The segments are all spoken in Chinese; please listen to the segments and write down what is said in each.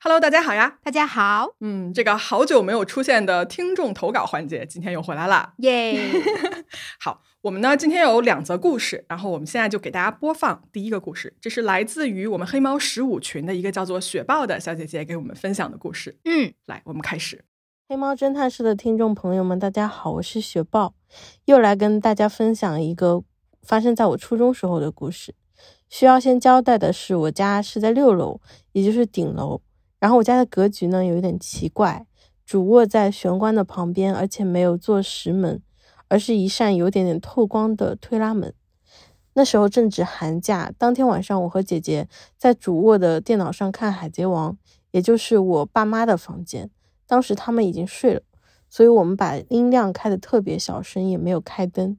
Hello，大家好呀！大家好，嗯，这个好久没有出现的听众投稿环节，今天又回来了，耶！好，我们呢今天有两则故事，然后我们现在就给大家播放第一个故事，这是来自于我们黑猫十五群的一个叫做雪豹的小姐姐给我们分享的故事。嗯，来，我们开始。黑猫侦探室的听众朋友们，大家好，我是雪豹，又来跟大家分享一个发生在我初中时候的故事。需要先交代的是，我家是在六楼，也就是顶楼。然后我家的格局呢有一点奇怪，主卧在玄关的旁边，而且没有做石门，而是一扇有点点透光的推拉门。那时候正值寒假，当天晚上我和姐姐在主卧的电脑上看《海贼王》，也就是我爸妈的房间。当时他们已经睡了，所以我们把音量开得特别小声，也没有开灯，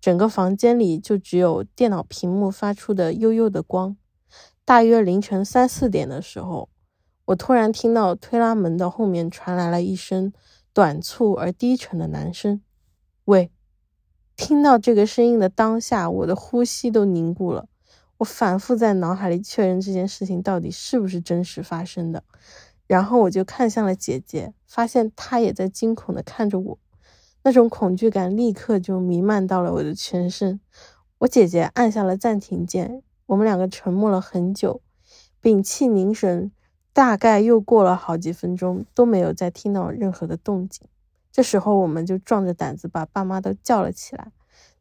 整个房间里就只有电脑屏幕发出的幽幽的光。大约凌晨三四点的时候。我突然听到推拉门的后面传来了一声短促而低沉的男声：“喂！”听到这个声音的当下，我的呼吸都凝固了。我反复在脑海里确认这件事情到底是不是真实发生的，然后我就看向了姐姐，发现她也在惊恐地看着我。那种恐惧感立刻就弥漫到了我的全身。我姐姐按下了暂停键，我们两个沉默了很久，屏气凝神。大概又过了好几分钟，都没有再听到任何的动静。这时候，我们就壮着胆子把爸妈都叫了起来。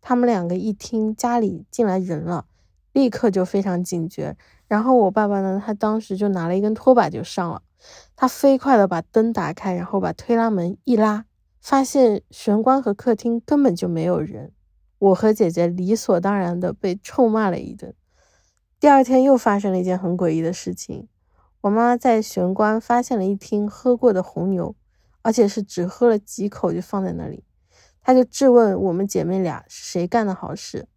他们两个一听家里进来人了，立刻就非常警觉。然后我爸爸呢，他当时就拿了一根拖把就上了。他飞快的把灯打开，然后把推拉门一拉，发现玄关和客厅根本就没有人。我和姐姐理所当然的被臭骂了一顿。第二天又发生了一件很诡异的事情。我妈在玄关发现了一听喝过的红牛，而且是只喝了几口就放在那里。她就质问我们姐妹俩谁干的好事，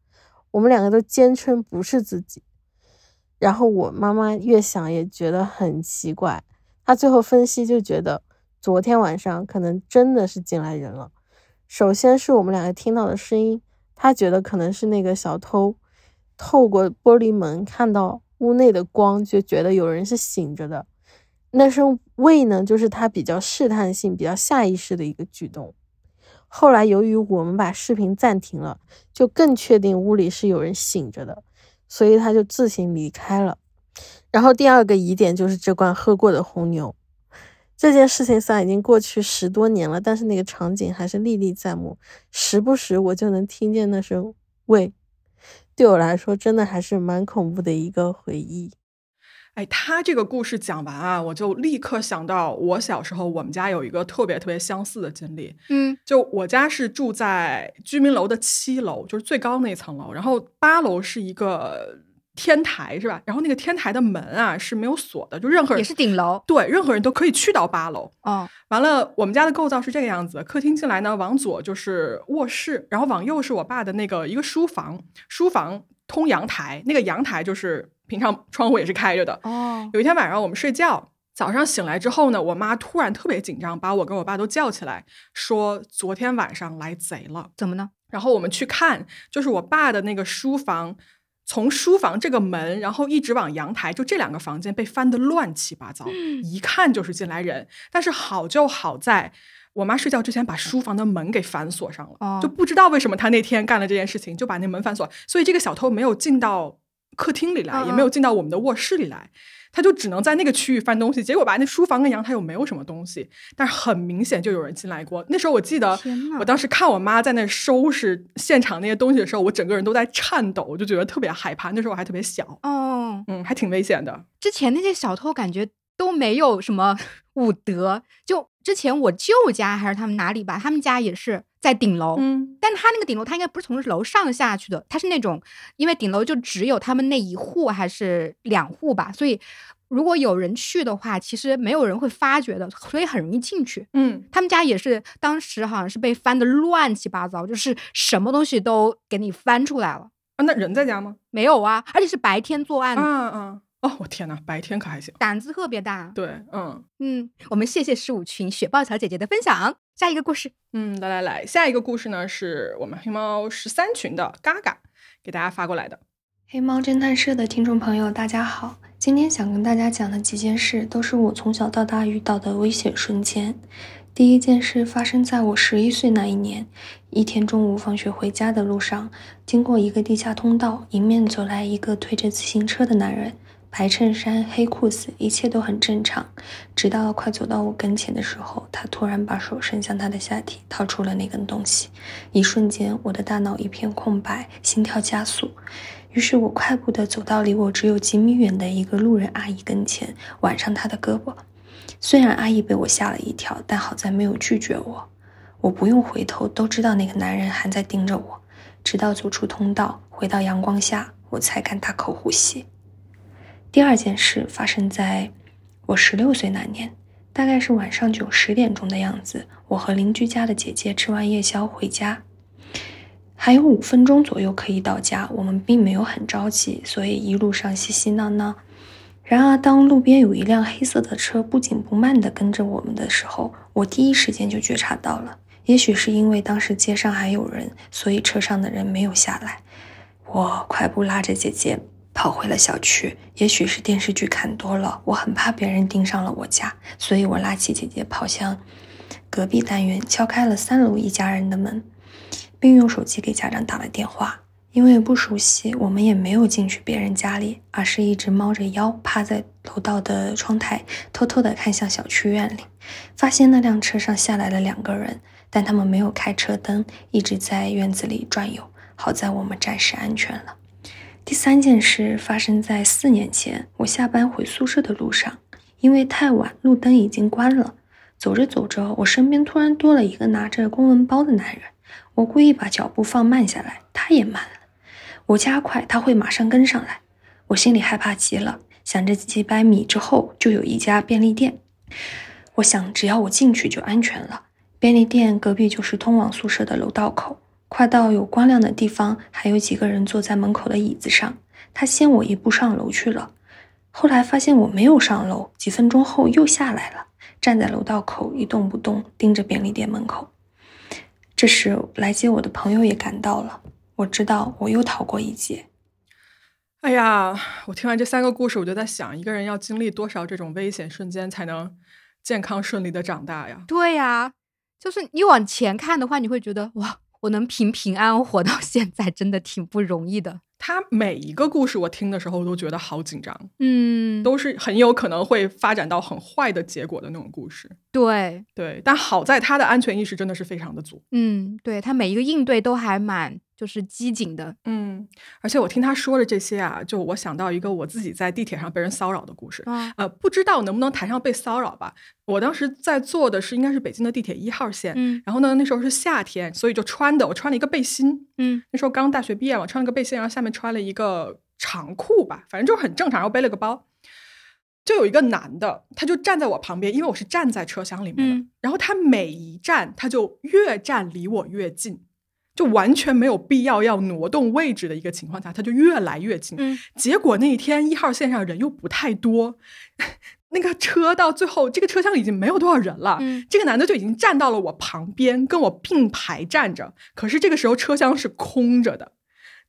我们两个都坚称不是自己。然后我妈妈越想也觉得很奇怪，她最后分析就觉得昨天晚上可能真的是进来人了。首先是我们两个听到的声音，她觉得可能是那个小偷透过玻璃门看到。屋内的光就觉得有人是醒着的，那声喂呢，就是他比较试探性、比较下意识的一个举动。后来由于我们把视频暂停了，就更确定屋里是有人醒着的，所以他就自行离开了。然后第二个疑点就是这罐喝过的红牛，这件事情虽然已经过去十多年了，但是那个场景还是历历在目，时不时我就能听见那声喂。对我来说，真的还是蛮恐怖的一个回忆。哎，他这个故事讲完啊，我就立刻想到我小时候，我们家有一个特别特别相似的经历。嗯，就我家是住在居民楼的七楼，就是最高那层楼，然后八楼是一个。天台是吧？然后那个天台的门啊是没有锁的，就任何人也是顶楼，对，任何人都可以去到八楼。哦，完了，我们家的构造是这个样子：客厅进来呢，往左就是卧室，然后往右是我爸的那个一个书房，书房通阳台，那个阳台就是平常窗户也是开着的。哦，有一天晚上我们睡觉，早上醒来之后呢，我妈突然特别紧张，把我跟我爸都叫起来，说昨天晚上来贼了。怎么呢？然后我们去看，就是我爸的那个书房。从书房这个门，然后一直往阳台，就这两个房间被翻得乱七八糟，一看就是进来人。但是好就好在，我妈睡觉之前把书房的门给反锁上了，就不知道为什么她那天干了这件事情，就把那门反锁，所以这个小偷没有进到客厅里来，也没有进到我们的卧室里来。他就只能在那个区域翻东西，结果吧，那书房跟阳台又没有什么东西，但是很明显就有人进来过。那时候我记得，我当时看我妈在那收拾现场那些东西的时候，我整个人都在颤抖，我就觉得特别害怕。那时候我还特别小，哦，嗯，还挺危险的。之前那些小偷感觉都没有什么武德，就之前我舅家还是他们哪里吧，他们家也是在顶楼，嗯，但他那个顶楼他应该不是从楼上下去的，他是那种因为顶楼就只有他们那一户还是两户吧，所以。如果有人去的话，其实没有人会发觉的，所以很容易进去。嗯，他们家也是当时好像是被翻的乱七八糟，就是什么东西都给你翻出来了。啊，那人在家吗？没有啊，而且是白天作案。嗯嗯。哦，我天哪，白天可还行，胆子特别大。对，嗯嗯，我们谢谢十五群雪豹小姐姐的分享。下一个故事，嗯，来来来，下一个故事呢是我们黑猫十三群的嘎嘎给大家发过来的。黑猫侦探社的听众朋友，大家好。今天想跟大家讲的几件事，都是我从小到大遇到的危险瞬间。第一件事发生在我十一岁那一年，一天中午放学回家的路上，经过一个地下通道，迎面走来一个推着自行车的男人，白衬衫、黑裤子，一切都很正常。直到快走到我跟前的时候，他突然把手伸向他的下体，掏出了那根东西。一瞬间，我的大脑一片空白，心跳加速。于是我快步地走到离我只有几米远的一个路人阿姨跟前，挽上她的胳膊。虽然阿姨被我吓了一跳，但好在没有拒绝我。我不用回头，都知道那个男人还在盯着我。直到走出通道，回到阳光下，我才敢大口呼吸。第二件事发生在我十六岁那年，大概是晚上九十点钟的样子。我和邻居家的姐姐吃完夜宵回家。还有五分钟左右可以到家，我们并没有很着急，所以一路上嘻嘻闹闹。然而，当路边有一辆黑色的车不紧不慢地跟着我们的时候，我第一时间就觉察到了。也许是因为当时街上还有人，所以车上的人没有下来。我快步拉着姐姐跑回了小区。也许是电视剧看多了，我很怕别人盯上了我家，所以我拉起姐姐跑向隔壁单元，敲开了三楼一家人的门。并用手机给家长打了电话，因为不熟悉，我们也没有进去别人家里，而是一直猫着腰趴在楼道的窗台，偷偷地看向小区院里，发现那辆车上下来了两个人，但他们没有开车灯，一直在院子里转悠。好在我们暂时安全了。第三件事发生在四年前，我下班回宿舍的路上，因为太晚，路灯已经关了。走着走着，我身边突然多了一个拿着公文包的男人。我故意把脚步放慢下来，他也慢了。我加快，他会马上跟上来。我心里害怕极了，想着几百米之后就有一家便利店。我想，只要我进去就安全了。便利店隔壁就是通往宿舍的楼道口，快到有光亮的地方，还有几个人坐在门口的椅子上。他先我一步上楼去了。后来发现我没有上楼，几分钟后又下来了，站在楼道口一动不动，盯着便利店门口。这时，来接我的朋友也赶到了。我知道我又逃过一劫。哎呀，我听完这三个故事，我就在想，一个人要经历多少这种危险瞬间，才能健康顺利的长大呀？对呀，就是你往前看的话，你会觉得哇，我能平平安安活到现在，真的挺不容易的。他每一个故事我听的时候都觉得好紧张，嗯，都是很有可能会发展到很坏的结果的那种故事。对对，但好在他的安全意识真的是非常的足。嗯，对他每一个应对都还蛮。就是机警的，嗯，而且我听他说的这些啊，就我想到一个我自己在地铁上被人骚扰的故事，呃，不知道能不能谈上被骚扰吧。我当时在坐的是应该是北京的地铁一号线，嗯，然后呢那时候是夏天，所以就穿的我穿了一个背心，嗯，那时候刚大学毕业嘛，穿了个背心，然后下面穿了一个长裤吧，反正就是很正常，然后背了个包，就有一个男的，他就站在我旁边，因为我是站在车厢里面的，然后他每一站他就越站离我越近。就完全没有必要要挪动位置的一个情况下，他就越来越近。嗯，结果那一天一号线上人又不太多，那个车到最后这个车厢已经没有多少人了。嗯，这个男的就已经站到了我旁边，跟我并排站着。可是这个时候车厢是空着的，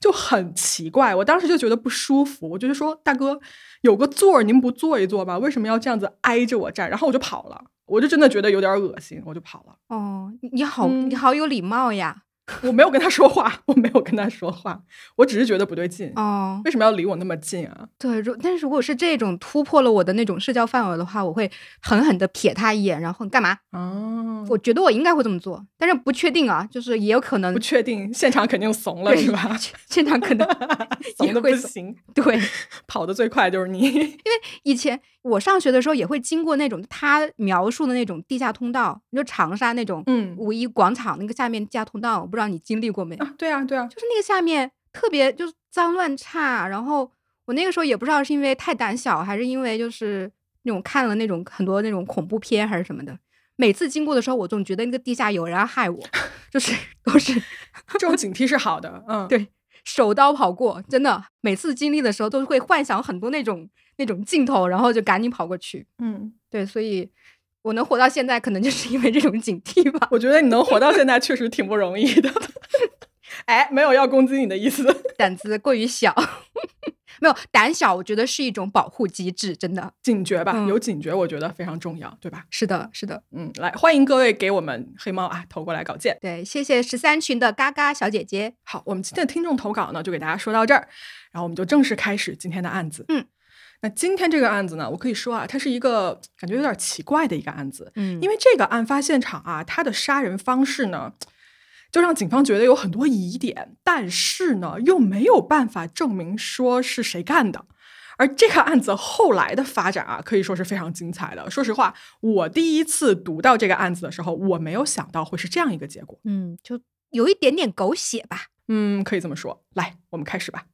就很奇怪。我当时就觉得不舒服，我就说：“大哥，有个座儿您不坐一坐吗？为什么要这样子挨着我站？”然后我就跑了，我就真的觉得有点恶心，我就跑了。哦，你好，你好有礼貌呀。我没有跟他说话，我没有跟他说话，我只是觉得不对劲哦。为什么要离我那么近啊？对，如但是如果是这种突破了我的那种社交范围的话，我会狠狠的瞥他一眼，然后干嘛？哦，我觉得我应该会这么做，但是不确定啊，就是也有可能不确定，现场肯定怂了是吧？现场可能 怂的不行。对，跑的最快就是你，因为以前我上学的时候也会经过那种他描述的那种地下通道，就长沙那种，嗯，五一广场那个下面地下通道，我不知道你经历过没？啊，对啊，对啊，就是那个下面特别就是脏乱差，然后我那个时候也不知道是因为太胆小，还是因为就是那种看了那种很多那种恐怖片还是什么的，每次经过的时候，我总觉得那个地下有人要害我，就是都是这种警惕是好的，嗯，对，手刀跑过，真的每次经历的时候都会幻想很多那种那种镜头，然后就赶紧跑过去，嗯，对，所以。我能活到现在，可能就是因为这种警惕吧。我觉得你能活到现在确实挺不容易的。哎，没有要攻击你的意思，胆子过于小。没有胆小，我觉得是一种保护机制，真的警觉吧，嗯有警觉，我觉得非常重要，对吧？是的，是的。嗯，来欢迎各位给我们黑猫啊投过来稿件。对，谢谢十三群的嘎嘎小姐姐。好，我们今天的听众投稿呢，就给大家说到这儿，然后我们就正式开始今天的案子。嗯，那今天这个案子呢，我可以说啊，它是一个感觉有点奇怪的一个案子，嗯因为这个案发现场啊，它的杀人方式呢，就让警方觉得有很多疑点，但是呢，又没有办法证明说是谁干的。而这个案子后来的发展啊，可以说是非常精彩的。说实话，我第一次读到这个案子的时候，我没有想到会是这样一个结果。嗯，就有一点点狗血吧。嗯，可以这么说。来，我们开始吧。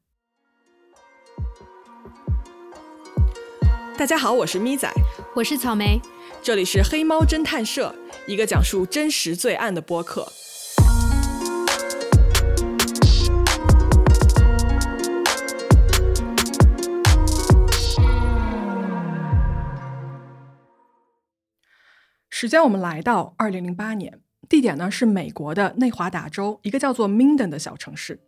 大家好，我是咪仔，我是草莓，这里是黑猫侦探社，一个讲述真实罪案的播客。时间我们来到二零零八年，地点呢是美国的内华达州一个叫做 Minden 的小城市。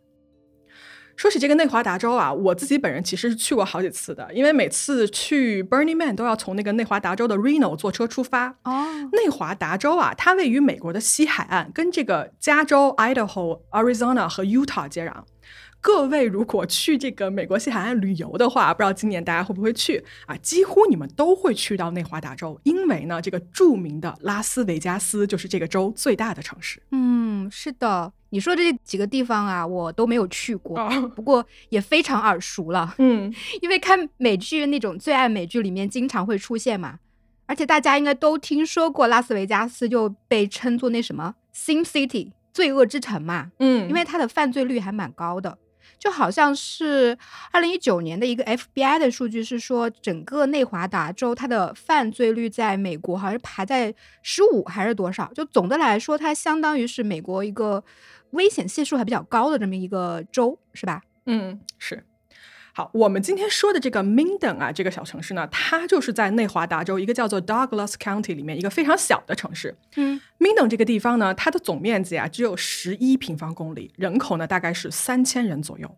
说起这个内华达州啊，我自己本人其实是去过好几次的，因为每次去 Burning Man 都要从那个内华达州的 Reno 坐车出发。哦，内华达州啊，它位于美国的西海岸，跟这个加州、Idaho、Arizona 和 Utah 接壤。各位如果去这个美国西海岸旅游的话，不知道今年大家会不会去啊？几乎你们都会去到内华达州，因为呢，这个著名的拉斯维加斯就是这个州最大的城市。嗯，是的，你说这几个地方啊，我都没有去过，哦不过也非常耳熟了，嗯，因为看美剧那种最爱美剧里面经常会出现嘛。而且大家应该都听说过拉斯维加斯就被称作那什么 Sin City 罪恶之城嘛，嗯，因为它的犯罪率还蛮高的。就好像是二零一九年的一个 FBI 的数据是说，整个内华达州它的犯罪率在美国好像排在十五还是多少？就总的来说，它相当于是美国一个危险系数还比较高的这么一个州，是吧？嗯，是。好，我们今天说的这个 Minden 啊，这个小城市呢，它就是在内华达州一个叫做 Douglas County 里面一个非常小的城市。嗯 Minden 这个地方呢，它的总面积啊只有十一平方公里，人口呢大概是三千人左右。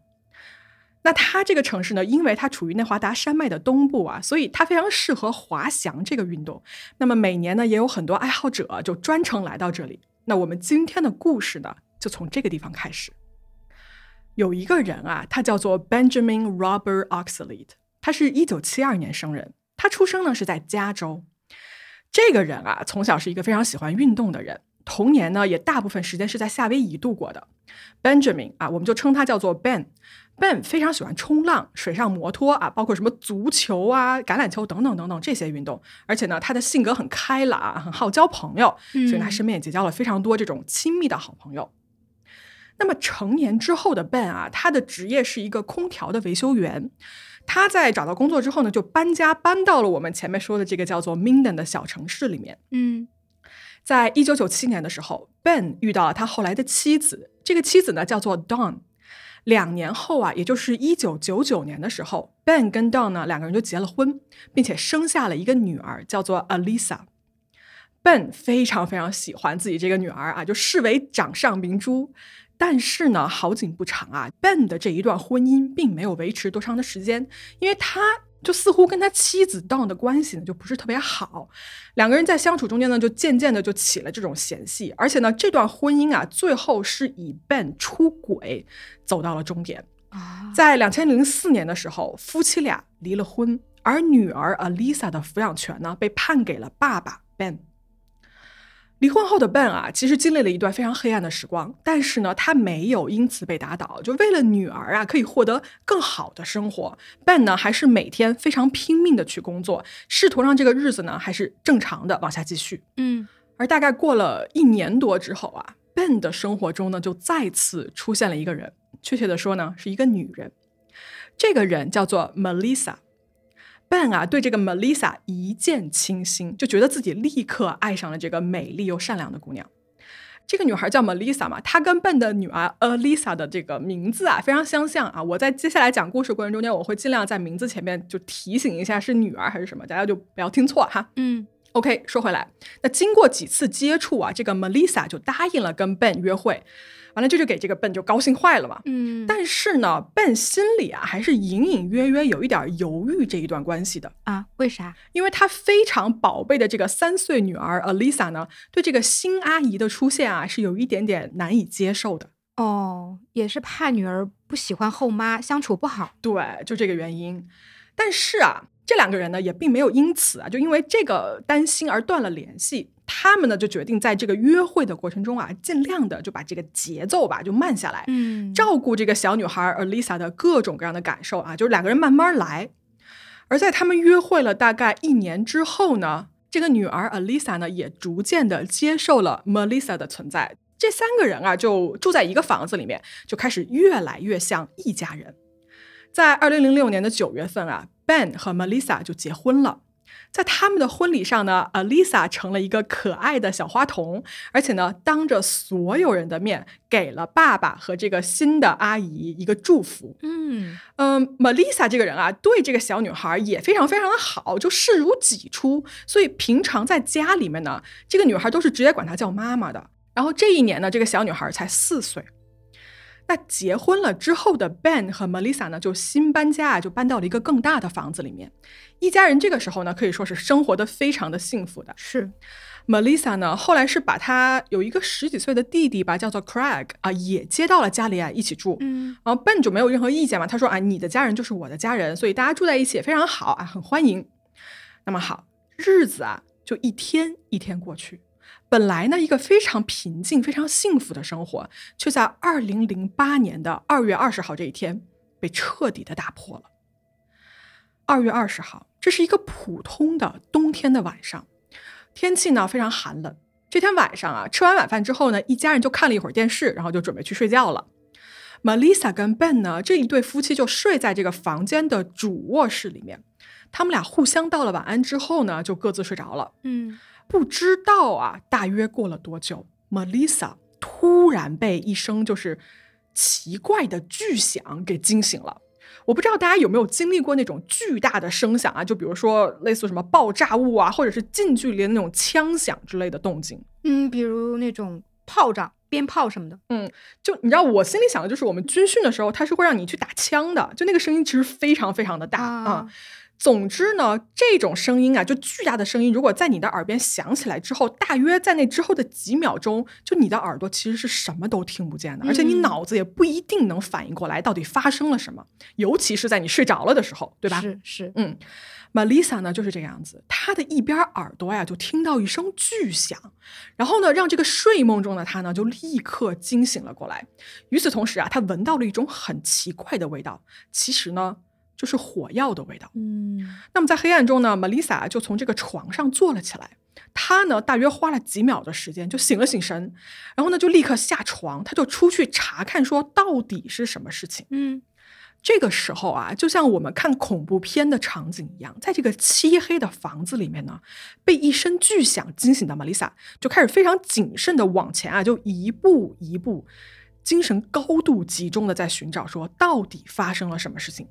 那它这个城市呢，因为它处于内华达山脉的东部啊，所以它非常适合滑翔这个运动。那么每年呢，也有很多爱好者就专程来到这里。那我们今天的故事呢，就从这个地方开始。有一个人啊，他叫做 Benjamin Robert Oxlade，他是一九七二年生人，他出生呢是在加州。这个人啊，从小是一个非常喜欢运动的人，童年呢也大部分时间是在夏威夷度过的。Benjamin 啊，我们就称他叫做 Ben。Ben 非常喜欢冲浪、水上摩托啊，包括什么足球啊、橄榄球等等等等这些运动。而且呢，他的性格很开朗，很好交朋友，所以他身边也结交了非常多这种亲密的好朋友。那么成年之后的 Ben 啊，他的职业是一个空调的维修员。他在找到工作之后呢，就搬家搬到了我们前面说的这个叫做 Minden 的小城市里面。嗯在一九九七年的时候，Ben 遇到了他后来的妻子，这个妻子呢叫做 Dawn。两年后啊，也就是一九九九年的时候，Ben 跟 Dawn 呢两个人就结了婚，并且生下了一个女儿，叫做 Alisa。Ben 非常非常喜欢自己这个女儿啊，就视为掌上明珠。但是呢，好景不长啊，Ben 的这一段婚姻并没有维持多长的时间，因为他就似乎跟他妻子 Dawn 的关系呢就不是特别好，两个人在相处中间呢就渐渐的就起了这种嫌隙，而且呢，这段婚姻啊最后是以 Ben 出轨走到了终点。啊，在两千零四年的时候，夫妻俩离了婚，而女儿 Alisa 的抚养权呢被判给了爸爸 Ben。离婚后的 Ben 啊，其实经历了一段非常黑暗的时光，但是呢，他没有因此被打倒。就为了女儿啊，可以获得更好的生活，Ben 呢还是每天非常拼命的去工作，试图让这个日子呢还是正常的往下继续。嗯而大概过了一年多之后啊，Ben 的生活中呢就再次出现了一个人，确切的说呢是一个女人。这个人叫做 Melissa。Ben 啊对这个 Melissa 一见倾心，就觉得自己立刻爱上了这个美丽又善良的姑娘。这个女孩叫 Melissa 嘛，她跟 Ben 的女儿 Alisa 的这个名字啊非常相像啊。我在接下来讲故事过程中间，我会尽量在名字前面就提醒一下是女儿还是什么，大家就不要听错哈。嗯 OK，说回来，那经过几次接触啊，这个 Melissa 就答应了跟 Ben 约会，完了这就给这个 Ben 就高兴坏了嘛。嗯，但是呢，Ben 心里啊还是隐隐约约有一点犹豫这一段关系的，啊，为啥？因为他非常宝贝的这个三岁女儿 Alisa 呢，对这个新阿姨的出现啊是有一点点难以接受的。哦，也是怕女儿不喜欢后妈，相处不好。对，就这个原因。但是啊，这两个人呢也并没有因此啊，就因为这个担心而断了联系。他们呢就决定在这个约会的过程中啊，尽量的就把这个节奏吧就慢下来，嗯照顾这个小女孩 Alisa 的各种各样的感受啊，就是两个人慢慢来。而在他们约会了大概一年之后呢，这个女儿 Alisa 呢也逐渐的接受了 Melissa 的存在。这三个人啊就住在一个房子里面，就开始越来越像一家人。在二零零六年的九月份啊，Ben 和 Melissa 就结婚了。在他们的婚礼上呢，Alisa 成了一个可爱的小花童，而且呢，当着所有人的面给了爸爸和这个新的阿姨一个祝福。嗯嗯，Melissa 这个人啊，对这个小女孩也非常非常的好，就视如己出。所以平常在家里面呢，这个女孩都是直接管她叫妈妈的。然后这一年呢，这个小女孩才四岁。那结婚了之后的 Ben 和 Melissa 呢，就新搬家啊，就搬到了一个更大的房子里面。一家人这个时候呢，可以说是生活的非常的幸福的。是 Melissa 呢，后来是把她有一个十几岁的弟弟吧，叫做 Craig 啊，也接到了家里啊一起住。嗯然后 Ben 就没有任何意见嘛，他说啊，你的家人就是我的家人，所以大家住在一起也非常好啊，很欢迎。那么好，日子啊就一天一天过去。本来呢，一个非常平静、非常幸福的生活，却在二零零八年的二月二十号这一天被彻底的打破了。二月二十号，这是一个普通的冬天的晚上，天气呢非常寒冷。这天晚上啊，吃完晚饭之后呢，一家人就看了一会儿电视，然后就准备去睡觉了。Melissa 跟 Ben 呢这一对夫妻就睡在这个房间的主卧室里面，他们俩互相道了晚安之后呢，就各自睡着了。嗯不知道啊，大约过了多久，Melissa 突然被一声就是奇怪的巨响给惊醒了。我不知道大家有没有经历过那种巨大的声响啊，就比如说类似什么爆炸物啊，或者是近距离的那种枪响之类的动静。嗯，比如那种炮仗、鞭炮什么的。嗯就你知道，我心里想的就是，我们军训的时候，他是会让你去打枪的，就那个声音其实非常非常的大啊。啊总之呢，这种声音啊，就巨大的声音，如果在你的耳边响起来之后，大约在那之后的几秒钟，就你的耳朵其实是什么都听不见的，而且你嗯脑子也不一定能反应过来到底发生了什么，尤其是在你睡着了的时候，对吧？是是，嗯，Melissa 呢就是这个样子，她的一边耳朵呀就听到一声巨响，然后呢让这个睡梦中的她呢就立刻惊醒了过来。与此同时啊，她闻到了一种很奇怪的味道，其实呢就是火药的味道。嗯那么在黑暗中呢，Melissa 就从这个床上坐了起来。她呢，大约花了几秒的时间就醒了醒神，然后呢就立刻下床，她就出去查看，说到底是什么事情。嗯这个时候啊，就像我们看恐怖片的场景一样，在这个漆黑的房子里面呢，被一声巨响惊醒的玛丽莎就开始非常谨慎的往前啊，就一步一步，精神高度集中的在寻找，说到底发生了什么事情。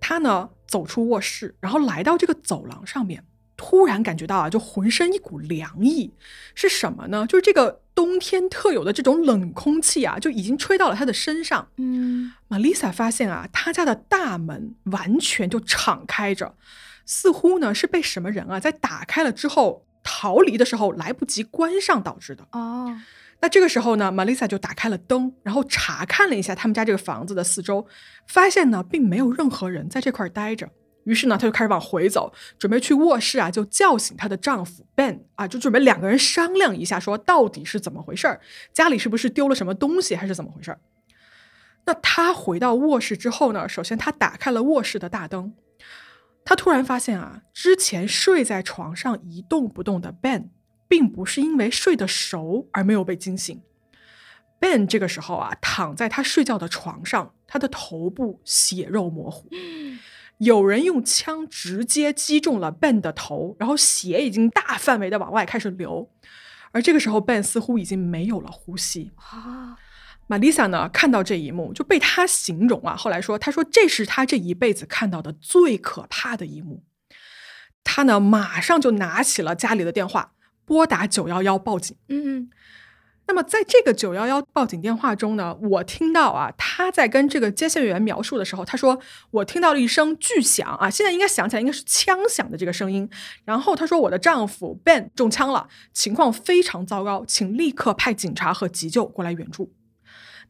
她呢走出卧室，然后来到这个走廊上面，突然感觉到啊，就浑身一股凉意，是什么呢？就是这个冬天特有的这种冷空气啊，就已经吹到了他的身上。嗯玛丽莎发现啊，他家的大门完全就敞开着，似乎呢是被什么人啊在打开了之后逃离的时候来不及关上导致的。哦那这个时候呢，玛丽莎就打开了灯，然后查看了一下他们家这个房子的四周，发现呢并没有任何人在这块儿待着。于是呢，她就开始往回走，准备去卧室啊，就叫醒她的丈夫 Ben 啊，就准备两个人商量一下，说到底是怎么回事儿，家里是不是丢了什么东西，还是怎么回事儿？那她回到卧室之后呢，首先她打开了卧室的大灯，她突然发现啊，之前睡在床上一动不动的 Ben，并不是因为睡得熟而没有被惊醒。Ben 这个时候啊，躺在他睡觉的床上，他的头部血肉模糊，有人用枪直接击中了 Ben 的头，然后血已经大范围的往外开始流。而这个时候，Ben 似乎已经没有了呼吸。啊玛丽莎呢，看到这一幕就被他形容啊，后来说，他说这是他这一辈子看到的最可怕的一幕。他呢马上就拿起了家里的电话，拨打九幺幺报警。嗯嗯那么在这个九幺幺报警电话中呢，我听到啊，他在跟这个接线员描述的时候，他说我听到了一声巨响啊，现在应该想起来应该是枪响的这个声音。然后他说我的丈夫 Ben 中枪了，情况非常糟糕，请立刻派警察和急救过来援助。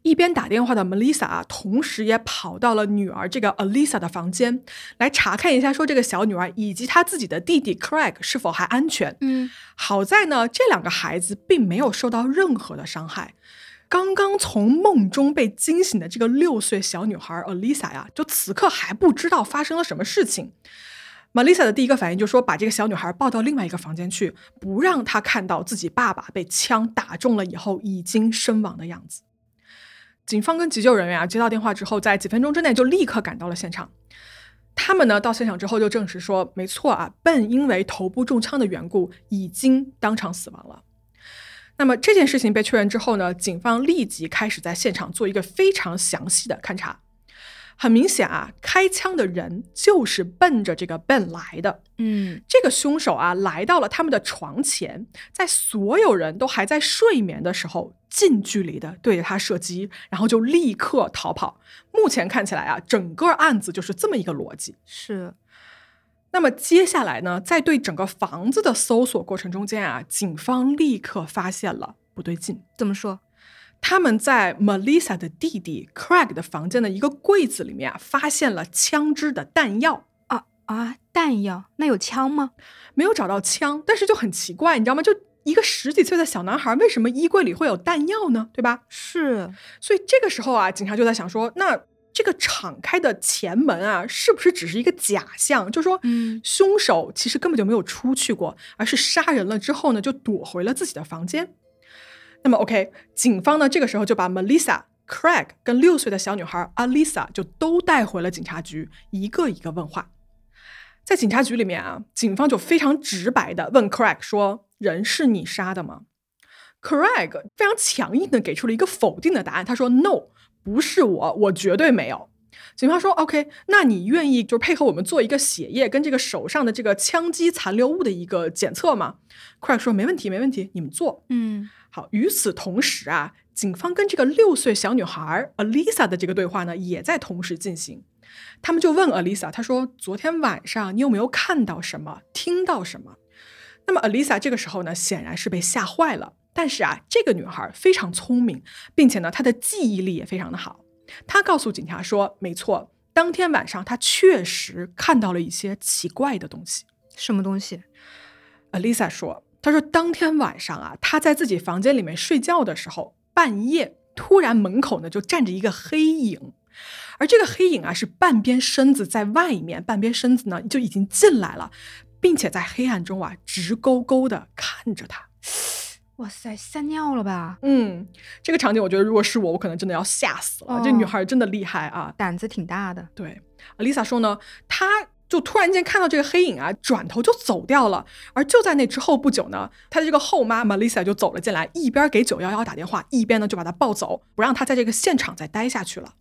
一边打电话的 Melissa 啊，同时也跑到了女儿这个 Alisa 的房间，来查看一下，说这个小女儿以及她自己的弟弟 Craig 是否还安全。嗯，好在呢，这两个孩子并没有受到任何的伤害。刚刚从梦中被惊醒的这个六岁小女孩 Alisa 呀，就此刻还不知道发生了什么事情。Melissa 的第一个反应就是说，把这个小女孩抱到另外一个房间去，不让她看到自己爸爸被枪打中了以后已经身亡的样子。警方跟急救人员啊接到电话之后，在几分钟之内就立刻赶到了现场。他们呢到现场之后就证实说，没错啊笨因为头部中枪的缘故已经当场死亡了。那么这件事情被确认之后呢，警方立即开始在现场做一个非常详细的勘查。很明显啊，开枪的人就是奔着这个 Ben 来的。嗯这个凶手啊，来到了他们的床前，在所有人都还在睡眠的时候，近距离的对着他射击，然后就立刻逃跑。目前看起来啊，整个案子就是这么一个逻辑。是，那么接下来呢，在对整个房子的搜索过程中间啊，警方立刻发现了不对劲。怎么说？他们在 Melissa 的弟弟 Craig 的房间的一个柜子里面啊，发现了枪支的弹药。啊啊，弹药？那有枪吗？没有找到枪，但是就很奇怪，你知道吗？就一个十几岁的小男孩，为什么衣柜里会有弹药呢？对吧？是，所以这个时候啊，警察就在想说，那这个敞开的前门啊，是不是只是一个假象？就说，嗯凶手其实根本就没有出去过，而是杀人了之后呢，就躲回了自己的房间。那么，OK，警方呢这个时候就把 Melissa、Craig 跟六岁的小女孩 Alisa 就都带回了警察局，一个一个问话。在警察局里面啊，警方就非常直白的问 Craig 说：“人是你杀的吗？”Craig 非常强硬的给出了一个否定的答案，他说：“No，不是我，我绝对没有。”警方说：“OK，那你愿意就配合我们做一个血液跟这个手上的这个枪击残留物的一个检测吗？”Craig 说：“没问题，没问题，你们做。”嗯好，与此同时啊，警方跟这个六岁小女孩 Alisa 的这个对话呢，也在同时进行。他们就问 Alisa，他说：“昨天晚上你有没有看到什么，听到什么？”那么 Alisa 这个时候呢，显然是被吓坏了。但是啊，这个女孩非常聪明，并且呢，她的记忆力也非常的好。她告诉警察说：“没错，当天晚上她确实看到了一些奇怪的东西。”什么东西？Alisa 说：“她说当天晚上啊，他在自己房间里面睡觉的时候，半夜突然门口呢就站着一个黑影，而这个黑影啊是半边身子在外面，半边身子呢就已经进来了，并且在黑暗中啊直勾勾的看着他。哇塞，吓尿了吧？嗯，这个场景我觉得如果是我，我可能真的要吓死了。这哦女孩真的厉害啊！胆子挺大的。对，Alisa 说呢，她就突然间看到这个黑影啊，转头就走掉了。而就在那之后不久呢，他的这个后妈 Melissa 就走了进来，一边给九幺幺打电话，一边呢就把他抱走，不让他在这个现场再待下去了。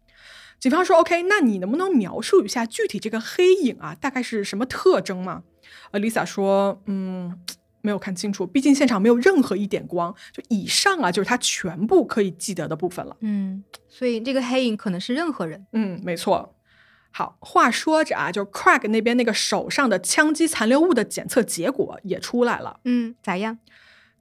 警方说：“OK，那你能不能描述一下具体这个黑影啊，大概是什么特征吗呃，Lisa 说：“嗯。”没有看清楚，毕竟现场没有任何一点光。就以上啊，就是他全部可以记得的部分了。嗯，所以这个黑影可能是任何人。嗯，没错。好，话说着啊，就是 Craig 那边那个手上的枪击残留物的检测结果也出来了。嗯，咋样？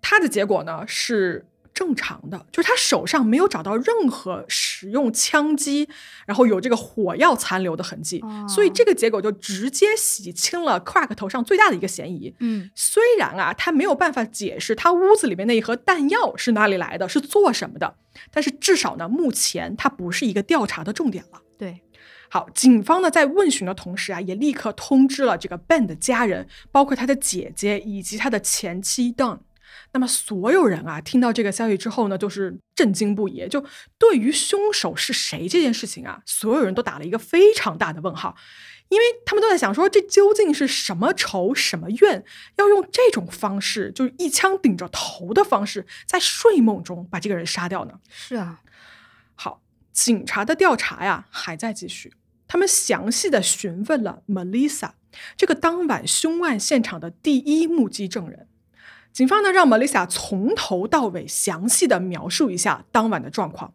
他的结果呢是正常的，就是他手上没有找到任何使用枪击，然后有这个火药残留的痕迹，哦所以这个结果就直接洗清了 Craig 头上最大的一个嫌疑。嗯虽然啊，他没有办法解释他屋子里面那一盒弹药是哪里来的，是做什么的，但是至少呢，目前他不是一个调查的重点了。对，好，警方呢在问询的同时啊，也立刻通知了这个 Ben 的家人，包括他的姐姐以及他的前妻 Dawn。那么所有人啊，听到这个消息之后呢，就是震惊不已。就对于凶手是谁这件事情啊，所有人都打了一个非常大的问号，因为他们都在想说，这究竟是什么仇什么怨，要用这种方式，就是一枪顶着头的方式，在睡梦中把这个人杀掉呢？是啊，好，警察的调查呀还在继续，他们详细的询问了 Melissa，这个当晚凶案现场的第一目击证人。警方呢让 Melissa 从头到尾详细的描述一下当晚的状况，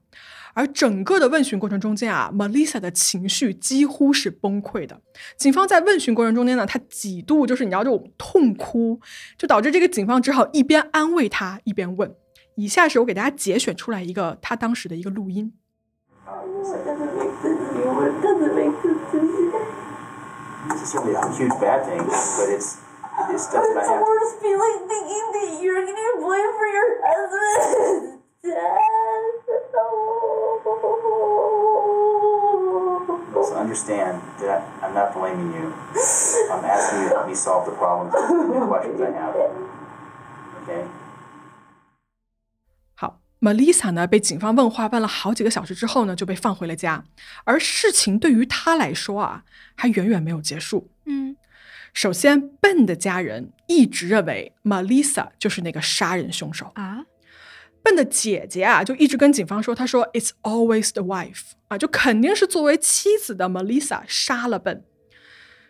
而整个的问询过程中间啊，Melissa 的情绪几乎是崩溃的。警方在问询过程中间呢，他几度就是你知道这种痛哭，就导致这个警方只好一边安慰他一边问。以下是我给大家节选出来一个他当时的一个录音。Certainly a huge bad thing, but it's it's stuff that I the have. worst feeling thinking that you're getting blamed for your husband's death. So understand that I'm not blaming you. I'm asking you to help me solve the problems and the questions I have. Okay. 好，Melissa 呢被警方问话问了好几个小时之后呢，就被放回了家。而事情对于他来说啊，还远远没有结束。嗯首先，Ben 的家人一直认为 Melissa 就是那个杀人凶手。啊，Ben 的姐姐啊，就一直跟警方说，她说 "It's always the wife" 啊，就肯定是作为妻子的 Melissa 杀了 Ben。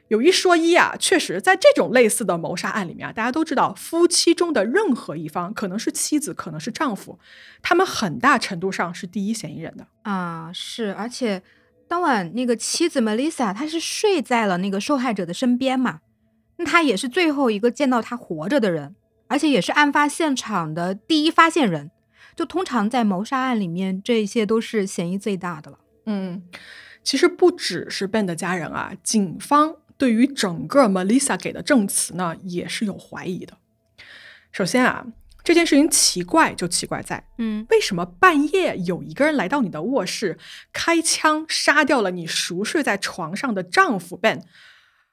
有一说一啊，确实在这种类似的谋杀案里面啊，大家都知道，夫妻中的任何一方，可能是妻子，可能是丈夫，他们很大程度上是第一嫌疑人的。啊，是，而且当晚那个妻子 Melissa 她是睡在了那个受害者的身边嘛，那她也是最后一个见到他活着的人，而且也是案发现场的第一发现人。就通常在谋杀案里面，这些都是嫌疑最大的了。嗯，其实不只是 Ben 的家人啊，警方对于整个 Melissa 给的证词呢，也是有怀疑的。首先啊，这件事情奇怪就奇怪在，嗯为什么半夜有一个人来到你的卧室，开枪杀掉了你熟睡在床上的丈夫 Ben，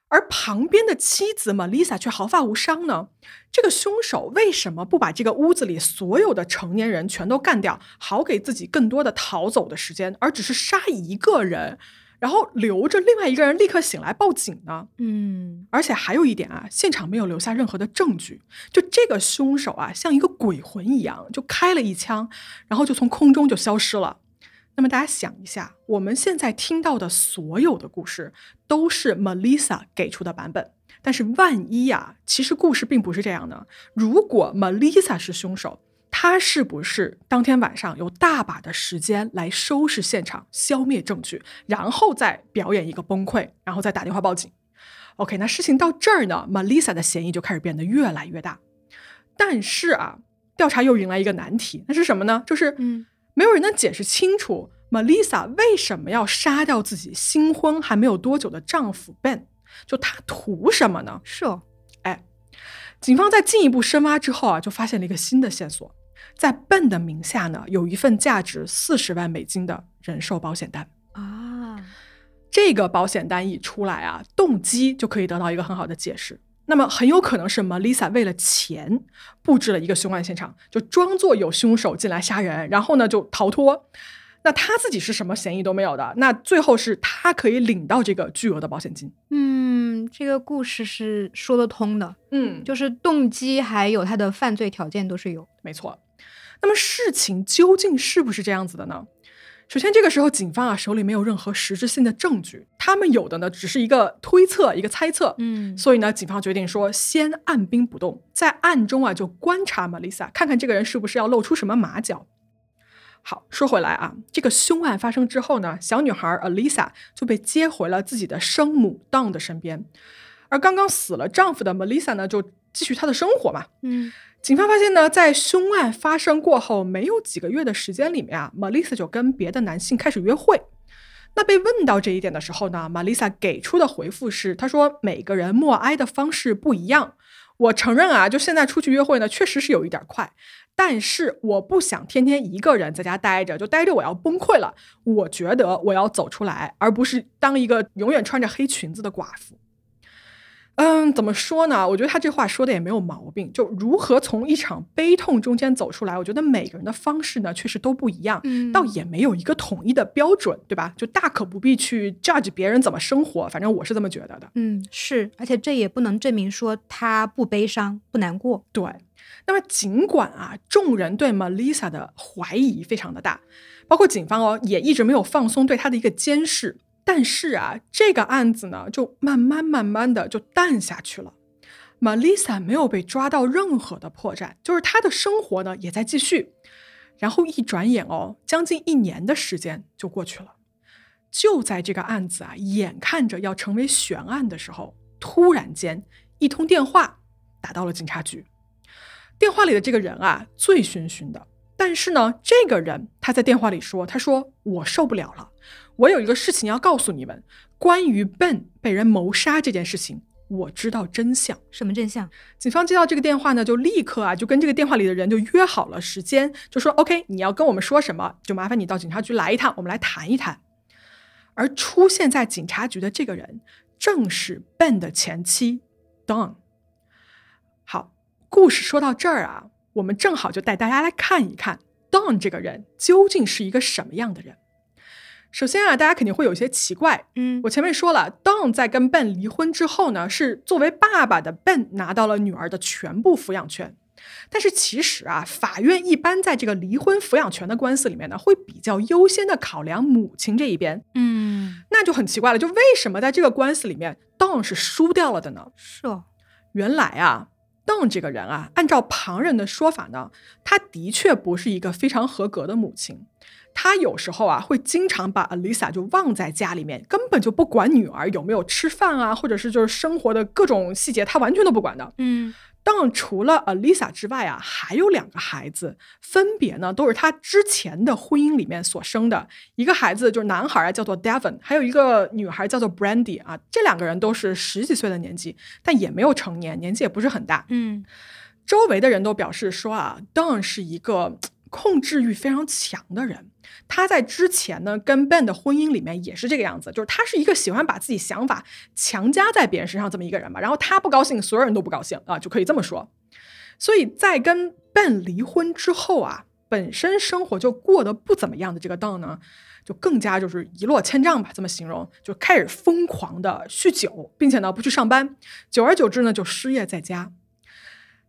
而旁边的妻子 Melissa 却毫发无伤呢？这个凶手为什么不把这个屋子里所有的成年人全都干掉，好给自己更多的逃走的时间，而只是杀一个人，然后留着另外一个人立刻醒来报警呢？嗯而且还有一点啊，现场没有留下任何的证据，就这个凶手啊，像一个鬼魂一样，就开了一枪，然后就从空中就消失了。那么大家想一下，我们现在听到的所有的故事都是 Melissa 给出的版本，但是万一啊、其实故事并不是这样的。如果 Melissa 是凶手，她是不是当天晚上有大把的时间来收拾现场、消灭证据，然后再表演一个崩溃，然后再打电话报警？OK，那事情到这儿呢，Melissa 的嫌疑就开始变得越来越大。但是啊，调查又迎来一个难题，那是什么呢？就是嗯没有人能解释清楚 Melissa 为什么要杀掉自己新婚还没有多久的丈夫 Ben，就她图什么呢？是哦，哎，警方在进一步深挖之后啊，就发现了一个新的线索，在 Ben 的名下呢，有一份价值四十万美金的人寿保险单。啊，这个保险单一出来啊，动机就可以得到一个很好的解释。那么很有可能是 Melissa 为了钱布置了一个凶案现场，就装作有凶手进来杀人，然后呢就逃脱。那他自己是什么嫌疑都没有的，那最后是他可以领到这个巨额的保险金。嗯，这个故事是说得通的，嗯，就是动机还有他的犯罪条件都是有。没错。那么事情究竟是不是这样子的呢？首先，这个时候警方啊手里没有任何实质性的证据，他们有的呢只是一个推测、一个猜测。嗯所以呢，警方决定说先按兵不动，在暗中啊就观察 Melissa，看看这个人是不是要露出什么马脚。好，说回来啊，这个凶案发生之后呢，小女孩 Alisa 就被接回了自己的生母 Dawn 的身边，而刚刚死了丈夫的 Melissa 呢，就继续她的生活嘛。嗯警方发现呢，在凶案发生过后没有几个月的时间里面啊，Melissa 就跟别的男性开始约会。那被问到这一点的时候呢，Melissa 给出的回复是，她说每个人默哀的方式不一样。我承认啊，就现在出去约会呢，确实是有一点快，但是我不想天天一个人在家待着，就待着我要崩溃了。我觉得我要走出来，而不是当一个永远穿着黑裙子的寡妇。嗯，怎么说呢？我觉得他这话说的也没有毛病。就如何从一场悲痛中间走出来，我觉得每个人的方式呢，确实都不一样，嗯倒也没有一个统一的标准，对吧？就大可不必去 judge 别人怎么生活，反正我是这么觉得的。嗯，是，而且这也不能证明说他不悲伤、不难过。对，那么尽管啊，众人对 Melissa 的怀疑非常的大，包括警方哦也一直没有放松对她的一个监视，但是啊，这个案子呢，就慢慢慢慢的就淡下去了。Melissa 没有被抓到任何的破绽，就是她的生活呢也在继续。然后一转眼哦，将近一年的时间就过去了。就在这个案子啊，眼看着要成为悬案的时候，突然间一通电话打到了警察局。电话里的这个人啊，醉醺醺的。但是呢，这个人他在电话里说：“他说我受不了了，我有一个事情要告诉你们，关于 Ben 被人谋杀这件事情，我知道真相。什么真相？警方接到这个电话呢，就立刻啊，就跟这个电话里的人就约好了时间，就说 OK，你要跟我们说什么，就麻烦你到警察局来一趟，我们来谈一谈。而出现在警察局的这个人，正是 Ben 的前妻 Dawn。好，故事说到这儿啊。我们正好就带大家来看一看 Don 这个人究竟是一个什么样的人。首先啊，大家肯定会有些奇怪，嗯我前面说了，Don 在跟 Ben 离婚之后呢，是作为爸爸的 Ben 拿到了女儿的全部抚养权。但是其实啊，法院一般在这个离婚抚养权的官司里面呢，会比较优先的考量母亲这一边。嗯，那就很奇怪了，就为什么在这个官司里面，Don 是输掉了的呢？是哦，原来啊。邓这个人啊，按照旁人的说法呢，他的确不是一个非常合格的母亲。他有时候啊，会经常把 Alisa 就忘在家里面，根本就不管女儿有没有吃饭啊，或者是就是生活的各种细节，他完全都不管的。嗯，当除了 Alisa 之外啊，还有两个孩子，分别呢都是他之前的婚姻里面所生的。一个孩子就是男孩啊，叫做 Devon，还有一个女孩叫做 Brandy 啊。这两个人都是十几岁的年纪，但也没有成年，年纪也不是很大。嗯，周围的人都表示说啊，Don 是一个控制欲非常强的人。他在之前呢，跟 Ben 的婚姻里面也是这个样子，就是他是一个喜欢把自己想法强加在别人身上这么一个人吧。然后他不高兴，所有人都不高兴啊，就可以这么说。所以在跟 Ben 离婚之后啊，本身生活就过得不怎么样的这个 Don 呢，就更加就是一落千丈吧，这么形容，就开始疯狂的酗酒，并且呢不去上班，久而久之呢就失业在家。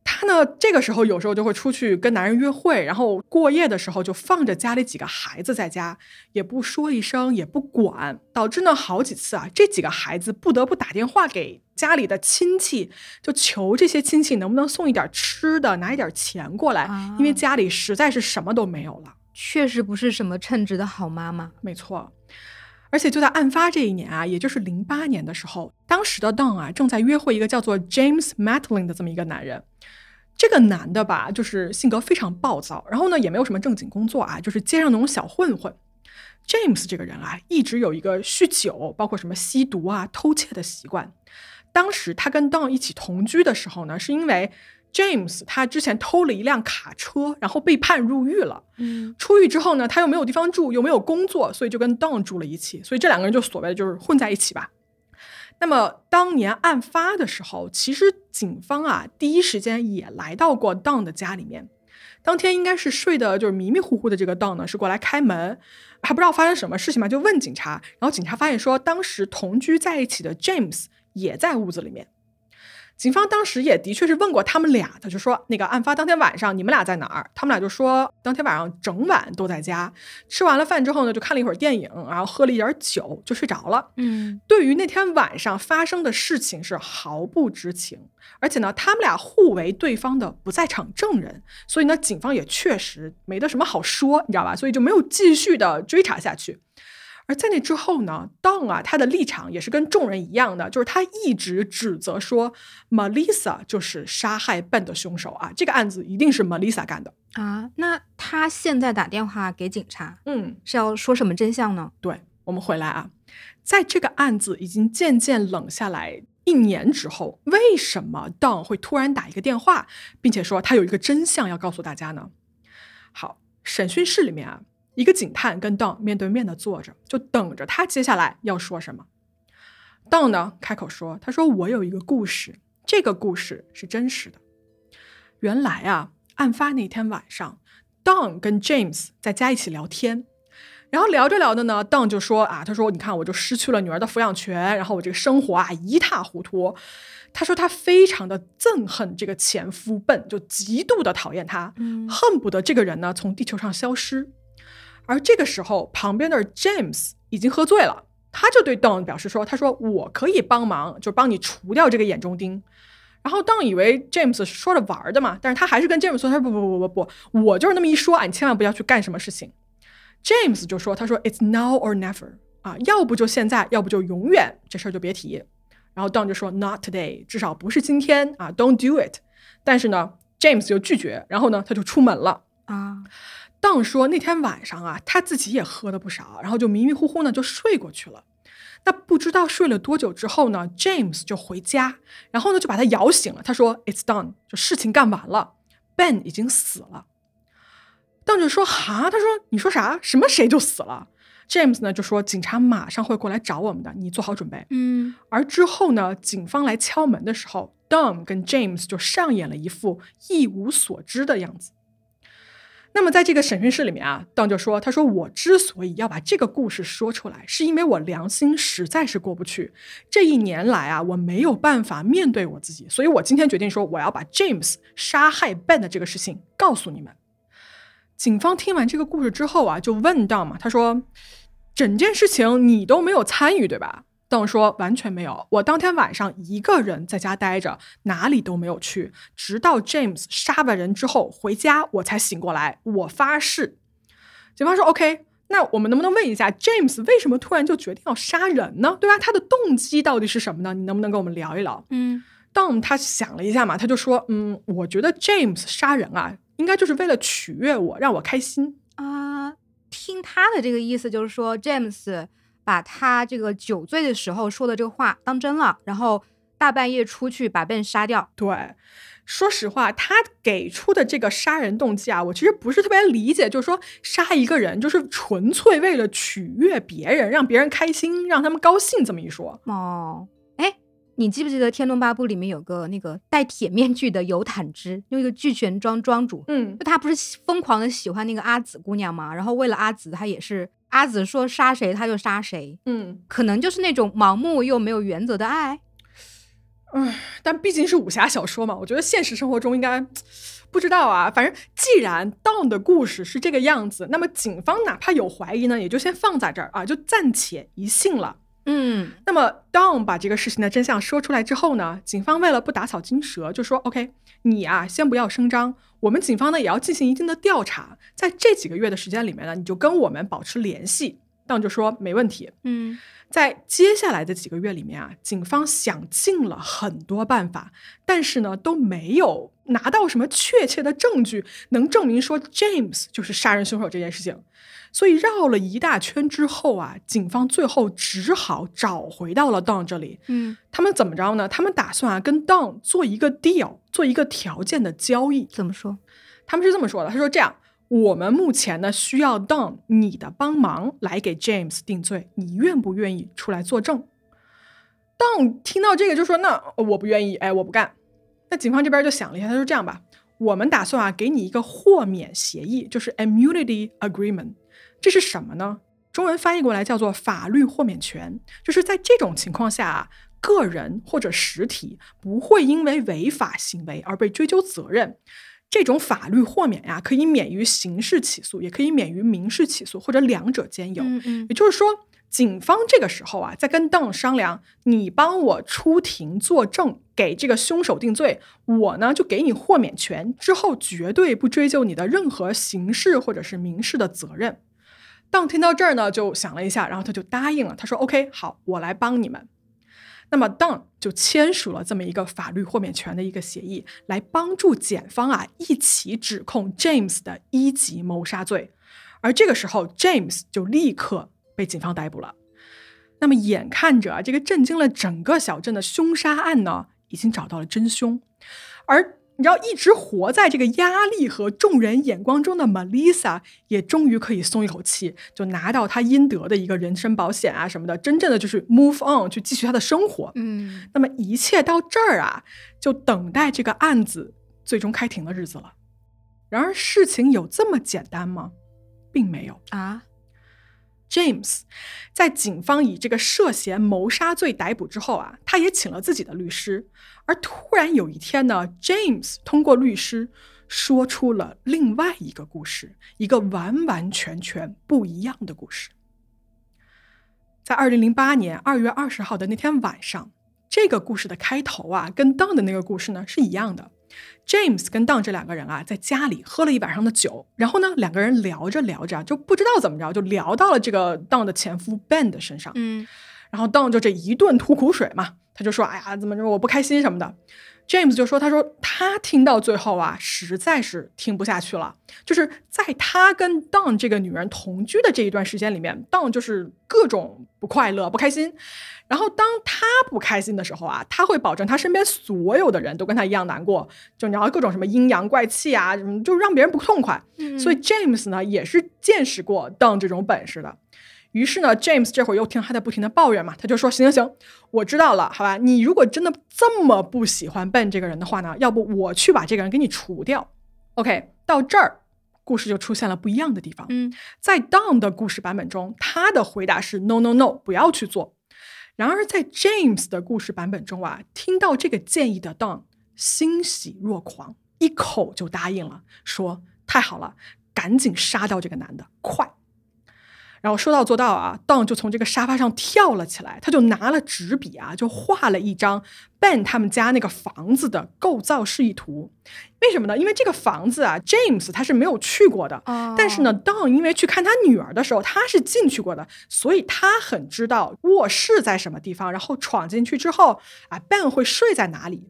他呢，这个时候有时候就会出去跟男人约会，然后过夜的时候就放着家里几个孩子在家，也不说一声，也不管，导致呢好几次啊，这几个孩子不得不打电话给家里的亲戚，就求这些亲戚能不能送一点吃的，拿一点钱过来，啊因为家里实在是什么都没有了。确实不是什么称职的好妈妈。没错。而且就在案发这一年啊，也就是零八年的时候，当时的 Don 啊正在约会一个叫做 James Matlin 的这么一个男人。这个男的吧，就是性格非常暴躁，然后呢也没有什么正经工作啊，就是街上那种小混混。James 这个人啊，一直有一个酗酒，包括什么吸毒啊、偷窃的习惯。当时他跟 Don 一起同居的时候呢，是因为 James 他之前偷了一辆卡车，然后被判入狱了。嗯，出狱之后呢，他又没有地方住，又没有工作，所以就跟 Don 住了一起，所以这两个人就所谓的就是混在一起吧。那么当年案发的时候，其实警方啊第一时间也来到过 Don 的家里面。当天应该是睡的就是迷迷糊糊的这个 Don 呢，是过来开门，还不知道发生什么事情嘛，就问警察。然后警察发现说，当时同居在一起的 James 也在屋子里面。警方当时也的确是问过他们俩的，就说那个案发当天晚上你们俩在哪儿？他们俩就说当天晚上整晚都在家，吃完了饭之后呢，就看了一会儿电影，然后喝了一点酒就睡着了。嗯，对于那天晚上发生的事情是毫不知情，而且呢，他们俩互为对方的不在场证人，所以呢，警方也确实没得什么好说，你知道吧？所以就没有继续的追查下去。而在那之后呢，Don 啊，他的立场也是跟众人一样的，就是他一直指责说 Melissa 就是杀害 Ben 的凶手啊，这个案子一定是 Melissa 干的。啊，那他现在打电话给警察嗯，是要说什么真相呢？对，我们回来啊，在这个案子已经渐渐冷下来一年之后，为什么 Don 会突然打一个电话，并且说他有一个真相要告诉大家呢？好，审讯室里面啊，一个警探跟 Don 面对面的坐着，就等着他接下来要说什么。Don 呢开口说：“他说我有一个故事，这个故事是真实的。原来啊，案发那天晚上，Don 跟 James 在家一起聊天，然后聊着聊着呢，Don 就说啊，他说你看我就失去了女儿的抚养权，然后我这个生活啊一塌糊涂。他说他非常的憎恨这个前夫笨，就极度的讨厌他，嗯恨不得这个人呢从地球上消失。而这个时候，旁边的 James 已经喝醉了。他就对 Don 表示说：“他说我可以帮忙，就帮你除掉这个眼中钉。”然后 Don 以为 James 是说着玩儿的嘛，但是他还是跟 James 说：“他说不不不不不，我就是那么一说啊，你千万不要去干什么事情。”James 就说：“他说 It's now or never 啊，要不就现在，要不就永远，这事儿就别提。”然后 Don 就说：“Not today，至少不是今天啊，Don't do it。”但是呢，James 就拒绝，然后呢，他就出门了。啊，当说那天晚上啊，他自己也喝了不少，然后就迷迷糊糊呢就睡过去了。那不知道睡了多久之后呢，James 就回家，然后呢就把他摇醒了。他说：“It's done，就事情干完了，Ben 已经死了。”当就说：“哈，他说你说啥？什么谁就死了？”James 呢就说：“警察马上会过来找我们的，你做好准备。”嗯，而之后呢，警方来敲门的时候，Dom 跟 James 就上演了一副一无所知的样子。那么在这个审讯室里面啊邓就说：“他说我之所以要把这个故事说出来，是因为我良心实在是过不去。这一年来啊，我没有办法面对我自己，所以我今天决定说，我要把 James 杀害 Ben 的这个事情告诉你们。”警方听完这个故事之后啊，就问邓嘛，他说：“整件事情你都没有参与，对吧？”邓说：“完全没有，我当天晚上一个人在家待着，哪里都没有去，直到 James 杀完人之后回家，我才醒过来。我发誓。”警方说：“OK，那我们能不能问一下，James 为什么突然就决定要杀人呢？对吧？他的动机到底是什么呢？你能不能跟我们聊一聊？”嗯，Dom 他想了一下嘛，他就说：“嗯，我觉得 James 杀人啊，应该就是为了取悦我，让我开心。啊、听他的这个意思就是说，James 把他这个酒醉的时候说的这个话当真了，然后大半夜出去把 Ben 杀掉。对，说实话，他给出的这个杀人动机啊，我其实不是特别理解，就是说杀一个人就是纯粹为了取悦别人，让别人开心，让他们高兴这么一说。哦，哎，你记不记得《天龙八部》里面有个那个戴铁面具的尤坦之，那个聚泉庄庄主，嗯就他不是疯狂的喜欢那个阿紫姑娘吗？然后为了阿紫，他也是阿紫说杀谁他就杀谁，嗯可能就是那种盲目又没有原则的爱。唉，但毕竟是武侠小说嘛，我觉得现实生活中应该不知道啊。反正既然 Down 的故事是这个样子，那么警方哪怕有怀疑呢，也就先放在这儿啊，就暂且一信了。嗯那么，Dawn 把这个事情的真相说出来之后呢，警方为了不打草惊蛇，就说：“OK，你啊，先不要声张，我们警方呢也要进行一定的调查，在这几个月的时间里面呢，你就跟我们保持联系。”Dawn 就说：“没问题。”嗯在接下来的几个月里面啊，警方想尽了很多办法，但是呢都没有拿到什么确切的证据能证明说 James 就是杀人凶手这件事情。所以绕了一大圈之后啊，警方最后只好找回到了 Don 这里。嗯，他们怎么着呢？他们打算啊跟 Don 做一个 deal，做一个条件的交易。怎么说？他们是这么说的：“他说这样，我们目前呢需要 Don 你的帮忙来给 James 定罪，你愿不愿意出来作证？”Don 听到这个就说：“那我不愿意，哎，我不干。”那警方这边就想了一下，他说：“这样吧，我们打算啊给你一个豁免协议，就是 immunity agreement。这是什么呢？中文翻译过来叫做法律豁免权，就是在这种情况下啊。”个人或者实体不会因为违法行为而被追究责任，这种法律豁免呀，可以免于刑事起诉，也可以免于民事起诉，或者两者兼有。嗯嗯也就是说，警方这个时候啊，在跟 Don 商量，你帮我出庭作证，给这个凶手定罪，我呢就给你豁免权，之后绝对不追究你的任何刑事或者是民事的责任。当听到这儿呢，就想了一下，然后他就答应了，他说：“OK，好，我来帮你们。”那么当就签署了这么一个法律豁免权的一个协议，来帮助检方啊一起指控 James 的一级谋杀罪。而这个时候，James 就立刻被警方逮捕了。那么眼看着啊，这个震惊了整个小镇的凶杀案呢，已经找到了真凶，而你知道，一直活在这个压力和众人眼光中的 Melissa，也终于可以松一口气，就拿到她应得的一个人身保险啊什么的，真正的就是 move on 去继续她的生活。嗯那么一切到这儿啊，就等待这个案子最终开庭的日子了。然而，事情有这么简单吗？并没有。啊，James 在警方以这个涉嫌谋杀罪逮捕之后啊，他也请了自己的律师。而突然有一天呢，James 通过律师说出了另外一个故事，一个完完全全不一样的故事。在二零零八年二月二十号的那天晚上，这个故事的开头啊，跟 Don 的那个故事呢是一样的。James 跟 Don 这两个人啊，在家里喝了一晚上的酒，然后呢，两个人聊着聊着，就不知道怎么着，就聊到了这个 Don 的前夫 Ben 的身上。嗯然后 Don 就这一顿吐苦水嘛，他就说：“哎呀，怎么着，我不开心什么的。” James 就说：“他说他听到最后啊，实在是听不下去了。就是在他跟 Don 这个女人同居的这一段时间里面，Don 就是各种不快乐、不开心。然后当他不开心的时候啊，他会保证他身边所有的人都跟他一样难过，就你要各种什么阴阳怪气啊，什么就让别人不痛快。嗯所以 James 呢也是见识过 Don 这种本事的。于是呢，James 这会儿又听他在不停的抱怨嘛，他就说：“行行行，我知道了，好吧，你如果真的这么不喜欢 Ben 这个人的话呢，要不我去把这个人给你除掉。”OK，到这儿，故事就出现了不一样的地方。嗯在 Don 的故事版本中，他的回答是 “no no no”，不要去做。然而在 James 的故事版本中啊，听到这个建议的 Don 欣喜若狂，一口就答应了，说：“太好了，赶紧杀掉这个男的，快！”然后说到做到啊，Don 就从这个沙发上跳了起来，他就拿了纸笔啊，就画了一张 Ben 他们家那个房子的构造示意图。为什么呢？因为这个房子啊，James 他是没有去过的，哦但是呢，Don 因为去看他女儿的时候，他是进去过的，所以他很知道卧室在什么地方，然后闯进去之后啊，Ben 会睡在哪里。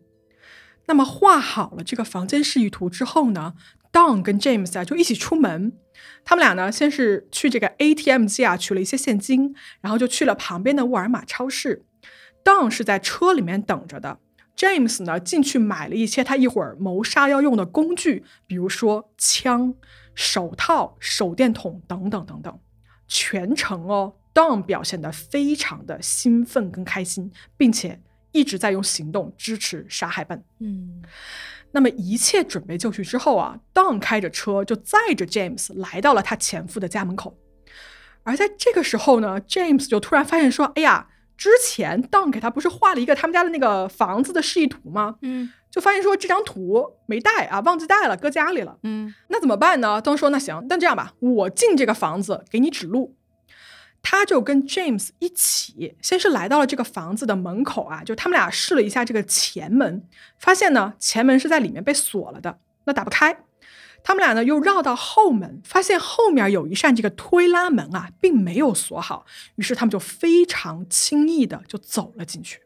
那么画好了这个房间示意图之后呢，Don 跟 James 啊就一起出门。他们俩呢，先是去这个 ATM 机啊取了一些现金，然后就去了旁边的沃尔玛超市。Don 是在车里面等着的，James 呢进去买了一些他一会儿谋杀要用的工具，比如说枪、手套、手电筒等等等等。全程哦，Don 表现得非常的兴奋跟开心，并且一直在用行动支持杀害 Ben。嗯那么一切准备就绪之后啊，Don 开着车就载着 James 来到了他前夫的家门口。而在这个时候呢，James 就突然发现说：“哎呀，之前 Don 给他不是画了一个他们家的那个房子的示意图吗？嗯就发现说这张图没带啊，忘记带了，搁家里了。嗯那怎么办呢？Don 说：“那行，那这样吧，我进这个房子给你指路。”他就跟 James 一起，先是来到了这个房子的门口啊，就他们俩试了一下这个前门，发现呢前门是在里面被锁了的，那打不开。他们俩呢又绕到后门，发现后面有一扇这个推拉门啊，并没有锁好，于是他们就非常轻易的就走了进去。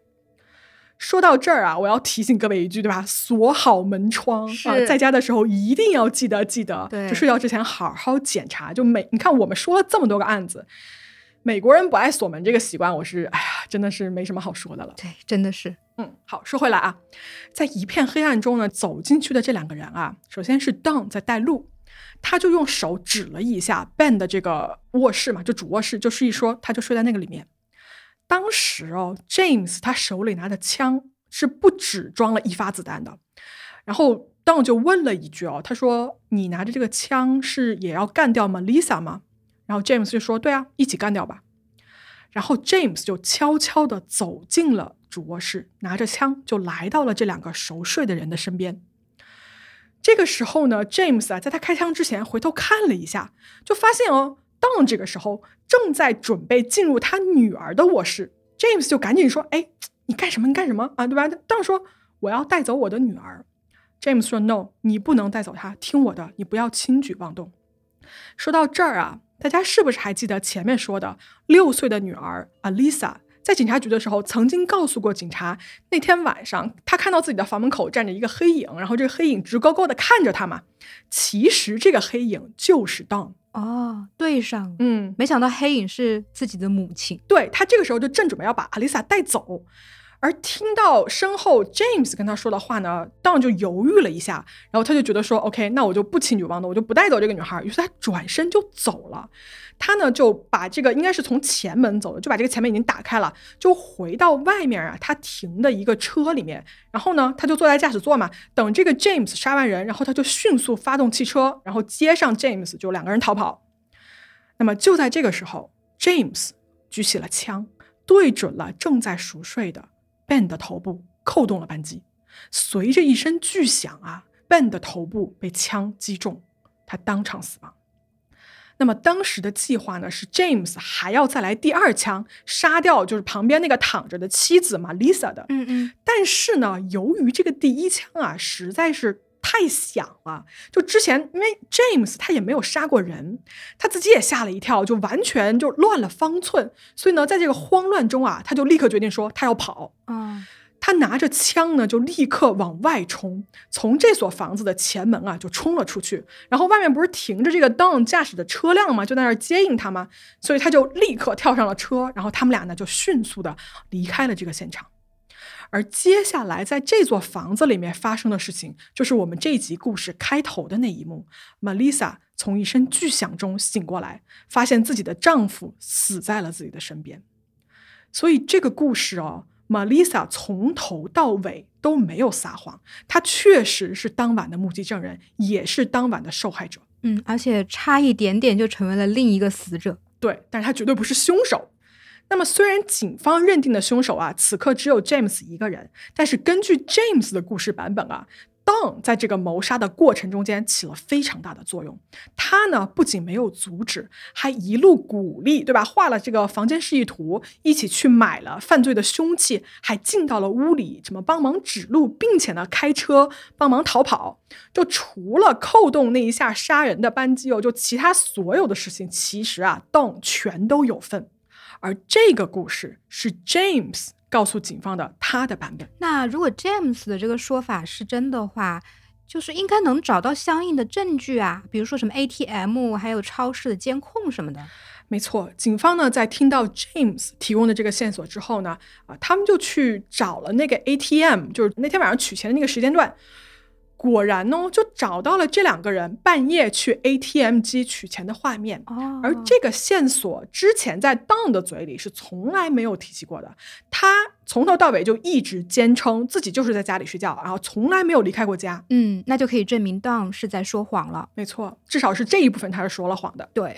说到这儿啊，我要提醒各位一句，对吧？锁好门窗啊，在家的时候一定要记得记得，对就睡觉之前好好检查。就每你看，我们说了这么多个案子，美国人不爱锁门这个习惯，我是哎呀，真的是没什么好说的了。对，真的是嗯，好，说回来啊，在一片黑暗中呢，走进去的这两个人啊，首先是 Don 在带路，他就用手指了一下 Ben 的这个卧室嘛，就主卧室，就示意说他就睡在那个里面。当时哦，James 他手里拿的枪是不止装了一发子弹的，然后 Don 就问了一句哦，他说：“你拿着这个枪是也要干掉 Melissa 吗？”然后 James 就说：“对啊，一起干掉吧。”然后 James 就悄悄地走进了主卧室，拿着枪就来到了这两个熟睡的人的身边。这个时候呢，James 啊，在他开枪之前回头看了一下，就发现哦，Don 这个时候正在准备进入他女儿的卧室。James 就赶紧说：“哎，你干什么？你干什么啊？对吧？”Don 说：“我要带走我的女儿。”James 说：“No，你不能带走她，听我的，你不要轻举妄动。”说到这儿啊，大家是不是还记得前面说的六岁的女儿 Alisa 在警察局的时候曾经告诉过警察，那天晚上她看到自己的房门口站着一个黑影，然后这个黑影直勾勾的看着她嘛。其实这个黑影就是 Don。哦，对上，嗯，没想到黑影是自己的母亲。对他这个时候就正准备要把 Alisa 带走，而听到身后 James 跟他说的话呢，Don 就犹豫了一下，然后他就觉得说，OK，那我就不请女王的，我就不带走这个女孩。于是他转身就走了。他呢就把这个应该是从前门走的，就把这个前门已经打开了，就回到外面啊，他停的一个车里面。然后呢，他就坐在驾驶座嘛，等这个 James 杀完人，然后他就迅速发动汽车，然后接上 James，就两个人逃跑。那么就在这个时候，James 举起了枪，对准了正在熟睡的 Ben 的头部，扣动了扳机。随着一声巨响啊，Ben 的头部被枪击中，他当场死亡。那么当时的计划呢是 James 还要再来第二枪，杀掉就是旁边那个躺着的妻子嘛 Lisa 的。嗯嗯，但是呢，由于这个第一枪啊实在是太响了，就之前因为 James 他也没有杀过人，他自己也吓了一跳，就完全就乱了方寸。所以呢，在这个慌乱中啊，他就立刻决定说他要跑。嗯，他拿着枪呢，就立刻往外冲，从这所房子的前门啊就冲了出去。然后外面不是停着这个 Don 驾驶的车辆吗？就在那儿接应他吗？所以他就立刻跳上了车，然后他们俩呢就迅速的离开了这个现场。而接下来在这座房子里面发生的事情，就是我们这一集故事开头的那一幕：Melissa 从一声巨响中醒过来，发现自己的丈夫死在了自己的身边。所以这个故事哦，Melissa 从头到尾都没有撒谎，她确实是当晚的目击证人，也是当晚的受害者。嗯，而且差一点点就成为了另一个死者。对，但是他绝对不是凶手。那么，虽然警方认定的凶手啊，此刻只有 James 一个人，但是根据 James 的故事版本啊，Don 在这个谋杀的过程中间起了非常大的作用。他呢，不仅没有阻止，还一路鼓励，对吧？画了这个房间示意图，一起去买了犯罪的凶器，还进到了屋里，什么帮忙指路，并且呢，开车帮忙逃跑。就除了扣动那一下杀人的扳机哦，就其他所有的事情，其实啊，Don 全都有份。而这个故事是 James 告诉警方的他的版本。那如果 James 的这个说法是真的话，就是应该能找到相应的证据啊，比如说什么 ATM，还有超市的监控什么的。没错，警方呢在听到 James 提供的这个线索之后呢，啊，他们就去找了那个 ATM，就是那天晚上取钱的那个时间段。果然呢，就找到了这两个人半夜去 ATM 机取钱的画面。哦而这个线索之前在 Don 的嘴里是从来没有提起过的，他从头到尾就一直坚称自己就是在家里睡觉，然后从来没有离开过家。嗯，那就可以证明 Don 是在说谎了。没错，至少是这一部分他是说了谎的。对，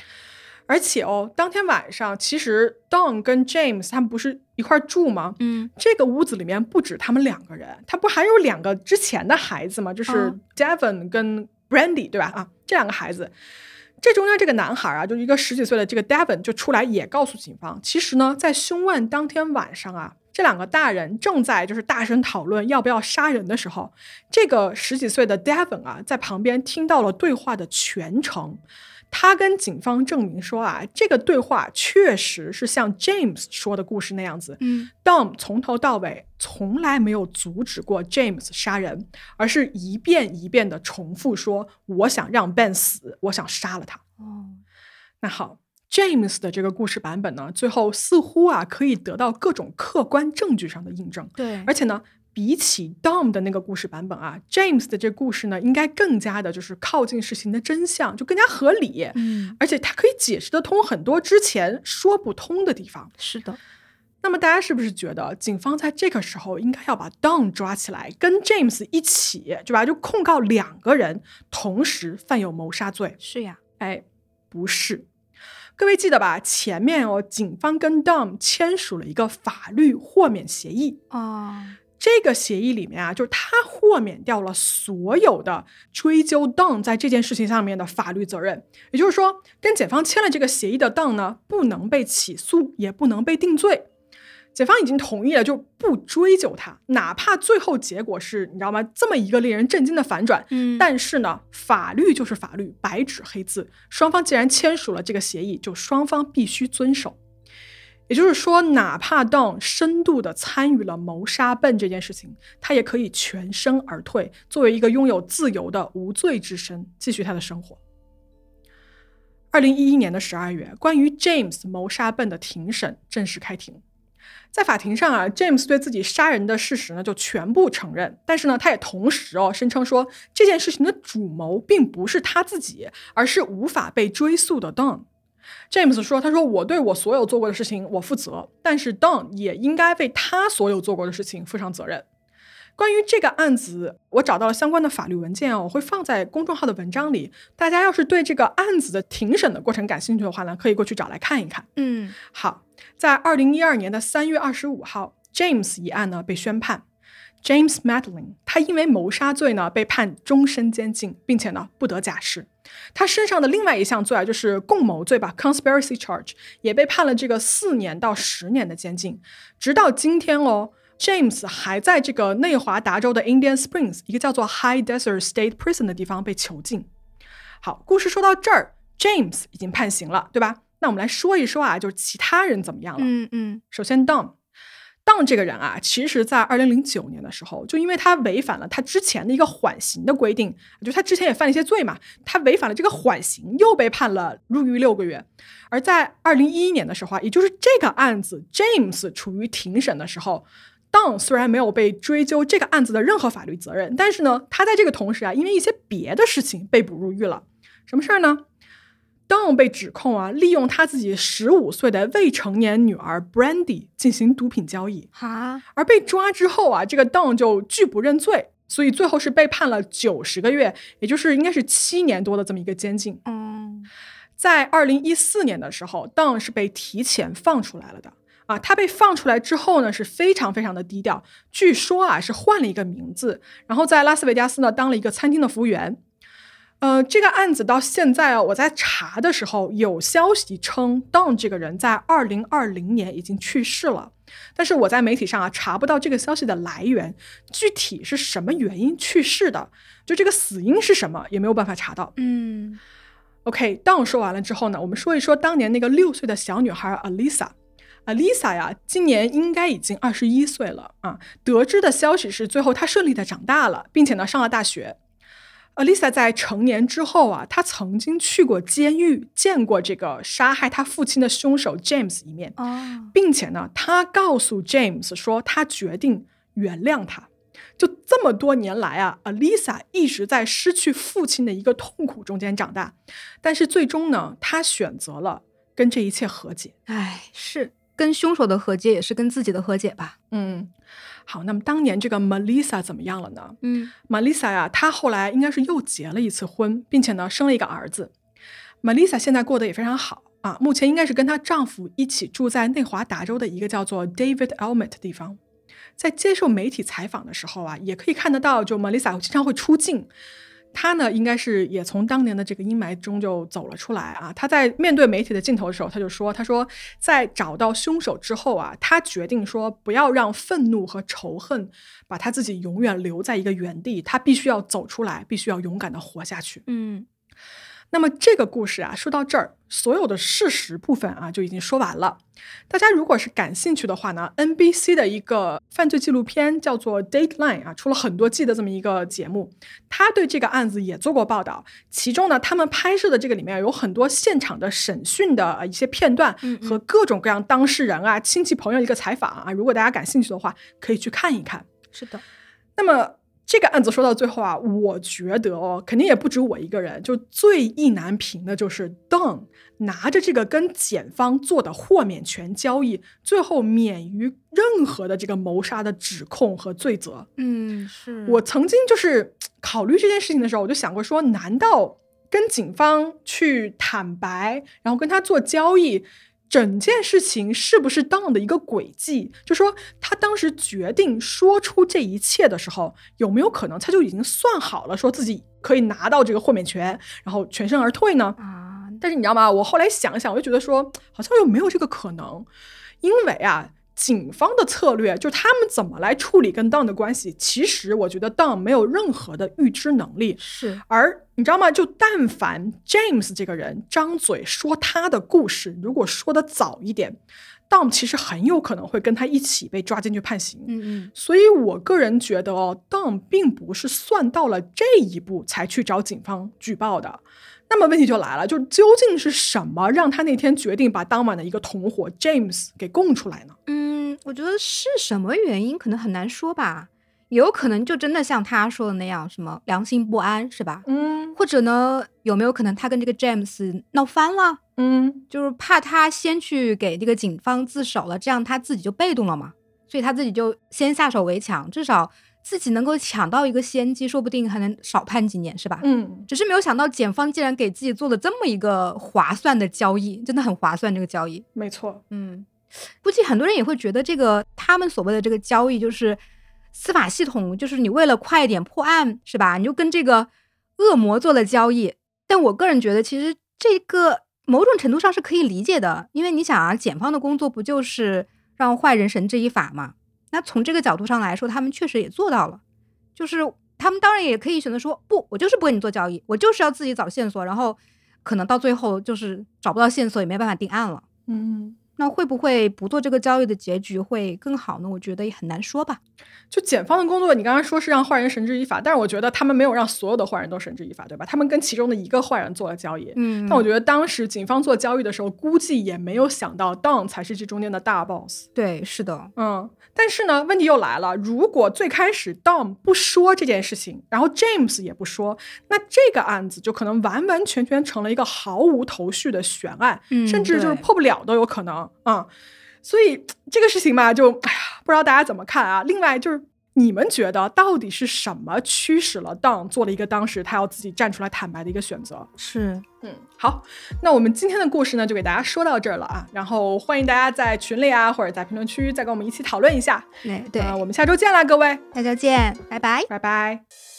而且哦，当天晚上其实 Don 跟 James 他们不是一块儿住吗？嗯，这个屋子里面不止他们两个人，他不还有两个之前的孩子吗？就是嗯 Devon 跟 Brandy，对吧？啊，这两个孩子。这中间这个男孩啊，就一个十几岁的这个 Devon 就出来也告诉警方，其实呢，在凶案当天晚上啊，这两个大人正在就是大声讨论要不要杀人的时候，这个十几岁的 Devon 啊，在旁边听到了对话的全程。他跟警方证明说啊，这个对话确实是像 James 说的故事那样子。嗯 Dom 从头到尾从来没有阻止过 James 杀人，而是一遍一遍的重复说：“我想让 Ben 死，我想杀了他。哦，”那好，James 的这个故事版本呢，最后似乎啊可以得到各种客观证据上的印证，对，而且呢。比起 Dom 的那个故事版本啊，James 的这故事呢，应该更加的就是靠近事情的真相，就更加合理。嗯，而且它可以解释得通很多之前说不通的地方。是的，那么大家是不是觉得警方在这个时候应该要把 Don 抓起来，跟 James 一起，对吧？就控告两个人同时犯有谋杀罪？是呀，哎，不是。各位记得吧？前面哦，警方跟 Dom 签署了一个法律豁免协议。啊，这个协议里面啊，就是他豁免掉了所有的追究 Dom 在这件事情上面的法律责任。也就是说，跟检方签了这个协议的 Dom 呢，不能被起诉，也不能被定罪。检方已经同意了，就不追究他，哪怕最后结果是你知道吗？这么一个令人震惊的反转。嗯但是呢，法律就是法律，白纸黑字，双方既然签署了这个协议，就双方必须遵守。也就是说，哪怕 Don 深度的参与了谋杀笨这件事情，他也可以全身而退，作为一个拥有自由的无罪之身，继续他的生活。二零一一年的十二月，关于 James 谋杀笨的庭审正式开庭。在法庭上啊，James 对自己杀人的事实呢就全部承认，但是呢，他也同时哦声称说这件事情的主谋并不是他自己，而是无法被追溯的 Don。James 说：“他说我对我所有做过的事情我负责，但是 Don 也应该为他所有做过的事情负上责任。”关于这个案子，我找到了相关的法律文件哦，我会放在公众号的文章里。大家要是对这个案子的庭审的过程感兴趣的话呢，可以过去找来看一看。嗯好，在二零一二年的三月二十五号，James 一案呢被宣判。James Madeline 他因为谋杀罪呢被判终身监禁，并且呢不得假释。他身上的另外一项罪啊，就是共谋罪吧 （conspiracy charge），也被判了这个四年到十年的监禁。直到今天哦，James 还在这个内华达州的 Indian Springs 一个叫做 High Desert State Prison 的地方被囚禁。好，故事说到这儿，James 已经判刑了，对吧？那我们来说一说啊，就是其他人怎么样了。嗯嗯首先，Don。Don 这个人啊，其实在二零零九年的时候，就因为他违反了他之前的一个缓刑的规定，就他之前也犯了一些罪嘛，他违反了这个缓刑，又被判了入狱六个月。而在二零一一年的时候啊，也就是这个案子 James 处于庭审的时候，Don 虽然没有被追究这个案子的任何法律责任，但是呢，他在这个同时啊，因为一些别的事情被捕入狱了。什么事儿呢？Don 被指控啊，利用他自己十五岁的未成年女儿 Brandy 进行毒品交易，哈，而被抓之后啊，这个 Don 就拒不认罪，所以最后是被判了九十个月，也就是应该是七年多的这么一个监禁。嗯在二零一四年的时候，Don 是被提前放出来了的啊。他被放出来之后呢，是非常非常的低调，据说啊是换了一个名字，然后在拉斯维加斯呢当了一个餐厅的服务员。呃，这个案子到现在啊，我在查的时候有消息称，Don 这个人在二零二零年已经去世了，但是我在媒体上啊查不到这个消息的来源，具体是什么原因去世的，就这个死因是什么也没有办法查到。嗯 OK，Don 说完了之后呢，我们说一说当年那个六岁的小女孩 Alisa。Alisa 呀，今年应该已经二十一岁了啊。得知的消息是，最后她顺利的长大了，并且呢上了大学。Alisa 在成年之后啊，她曾经去过监狱，见过这个杀害她父亲的凶手 James 一面，哦，并且呢，她告诉 James 说，她决定原谅他。就这么多年来啊，Alisa 一直在失去父亲的一个痛苦中间长大，但是最终呢，她选择了跟这一切和解。哎，是跟凶手的和解，也是跟自己的和解吧？嗯，好，那么当年这个 Melissa 怎么样了呢嗯？Melissa 呀，她后来应该是又结了一次婚，并且呢生了一个儿子。Melissa 现在过得也非常好啊，目前应该是跟她丈夫一起住在内华达州的一个叫做 David Elmet 的地方。在接受媒体采访的时候啊，也可以看得到，就 Melissa 经常会出镜。他呢，应该是也从当年的这个阴霾中就走了出来啊。他在面对媒体的镜头的时候，他就说：“他说，在找到凶手之后啊，他决定说不要让愤怒和仇恨把他自己永远留在一个原地，他必须要走出来，必须要勇敢的活下去。”嗯那么这个故事啊，说到这儿，所有的事实部分啊就已经说完了。大家如果是感兴趣的话呢，NBC 的一个犯罪纪录片叫做《Dateline》啊，出了很多季的这么一个节目，他对这个案子也做过报道。其中呢，他们拍摄的这个里面有很多现场的审讯的呃一些片段和各种各样当事人啊、亲戚朋友一个采访啊。如果大家感兴趣的话，可以去看一看。是的，那么这个案子说到最后啊，我觉得哦，肯定也不止我一个人，就最意难平的就是 Don 拿着这个跟检方做的豁免权交易，最后免于任何的这个谋杀的指控和罪责。嗯是我曾经就是考虑这件事情的时候，我就想过说，难道跟警方去坦白，然后跟他做交易？整件事情是不是 Don 的一个轨迹？就说他当时决定说出这一切的时候，有没有可能他就已经算好了，说自己可以拿到这个豁免权，然后全身而退呢？啊，但是你知道吗？我后来想想，我就觉得说，好像又没有这个可能，因为啊，警方的策略就是他们怎么来处理跟 Don 的关系，其实我觉得 Don 没有任何的预知能力。是而你知道吗？就但凡 James 这个人张嘴说他的故事，如果说的早一点，Dom 其实很有可能会跟他一起被抓进去判刑。嗯嗯所以我个人觉得哦，Dom 并不是算到了这一步才去找警方举报的。那么问题就来了，就究竟是什么让他那天决定把当晚的一个同伙 James 给供出来呢？嗯，我觉得是什么原因可能很难说吧，也有可能就真的像他说的那样，什么良心不安是吧？嗯或者呢，有没有可能他跟这个 James 闹翻了？嗯就是怕他先去给这个警方自首了，这样他自己就被动了嘛，所以他自己就先下手为强，至少自己能够抢到一个先机，说不定还能少判几年，是吧？嗯，只是没有想到检方竟然给自己做了这么一个划算的交易，真的很划算这个交易。没错。嗯，估计很多人也会觉得这个他们所谓的这个交易就是司法系统，就是你为了快一点破案，是吧？你就跟这个恶魔做了交易。但我个人觉得，其实这个某种程度上是可以理解的，因为你想啊，检方的工作不就是让坏人绳之以法嘛？那从这个角度上来说，他们确实也做到了，就是他们当然也可以选择说，不，我就是不跟你做交易，我就是要自己找线索，然后可能到最后就是找不到线索，也没办法定案了。嗯，那会不会不做这个交易的结局会更好呢？我觉得也很难说吧。就检方的工作，你刚刚说是让坏人绳之以法，但是我觉得他们没有让所有的坏人都绳之以法，对吧？他们跟其中的一个坏人做了交易。嗯但我觉得当时警方做交易的时候，估计也没有想到 Don 才是这中间的大 boss。对，是的，嗯，但是呢，问题又来了，如果最开始 Dom 不说这件事情，然后 James 也不说，那这个案子就可能完完全全成了一个毫无头绪的悬案，嗯甚至就是破不了都有可能啊、嗯所以这个事情吧，就哎呀，不知道大家怎么看啊？另外就是。你们觉得到底是什么驱使了 Don 做了一个当时他要自己站出来坦白的一个选择？是，嗯，好，那我们今天的故事呢，就给大家说到这儿了啊。然后欢迎大家在群里啊，或者在评论区再跟我们一起讨论一下。对我们下周见啦，各位，下周见，拜拜。拜拜。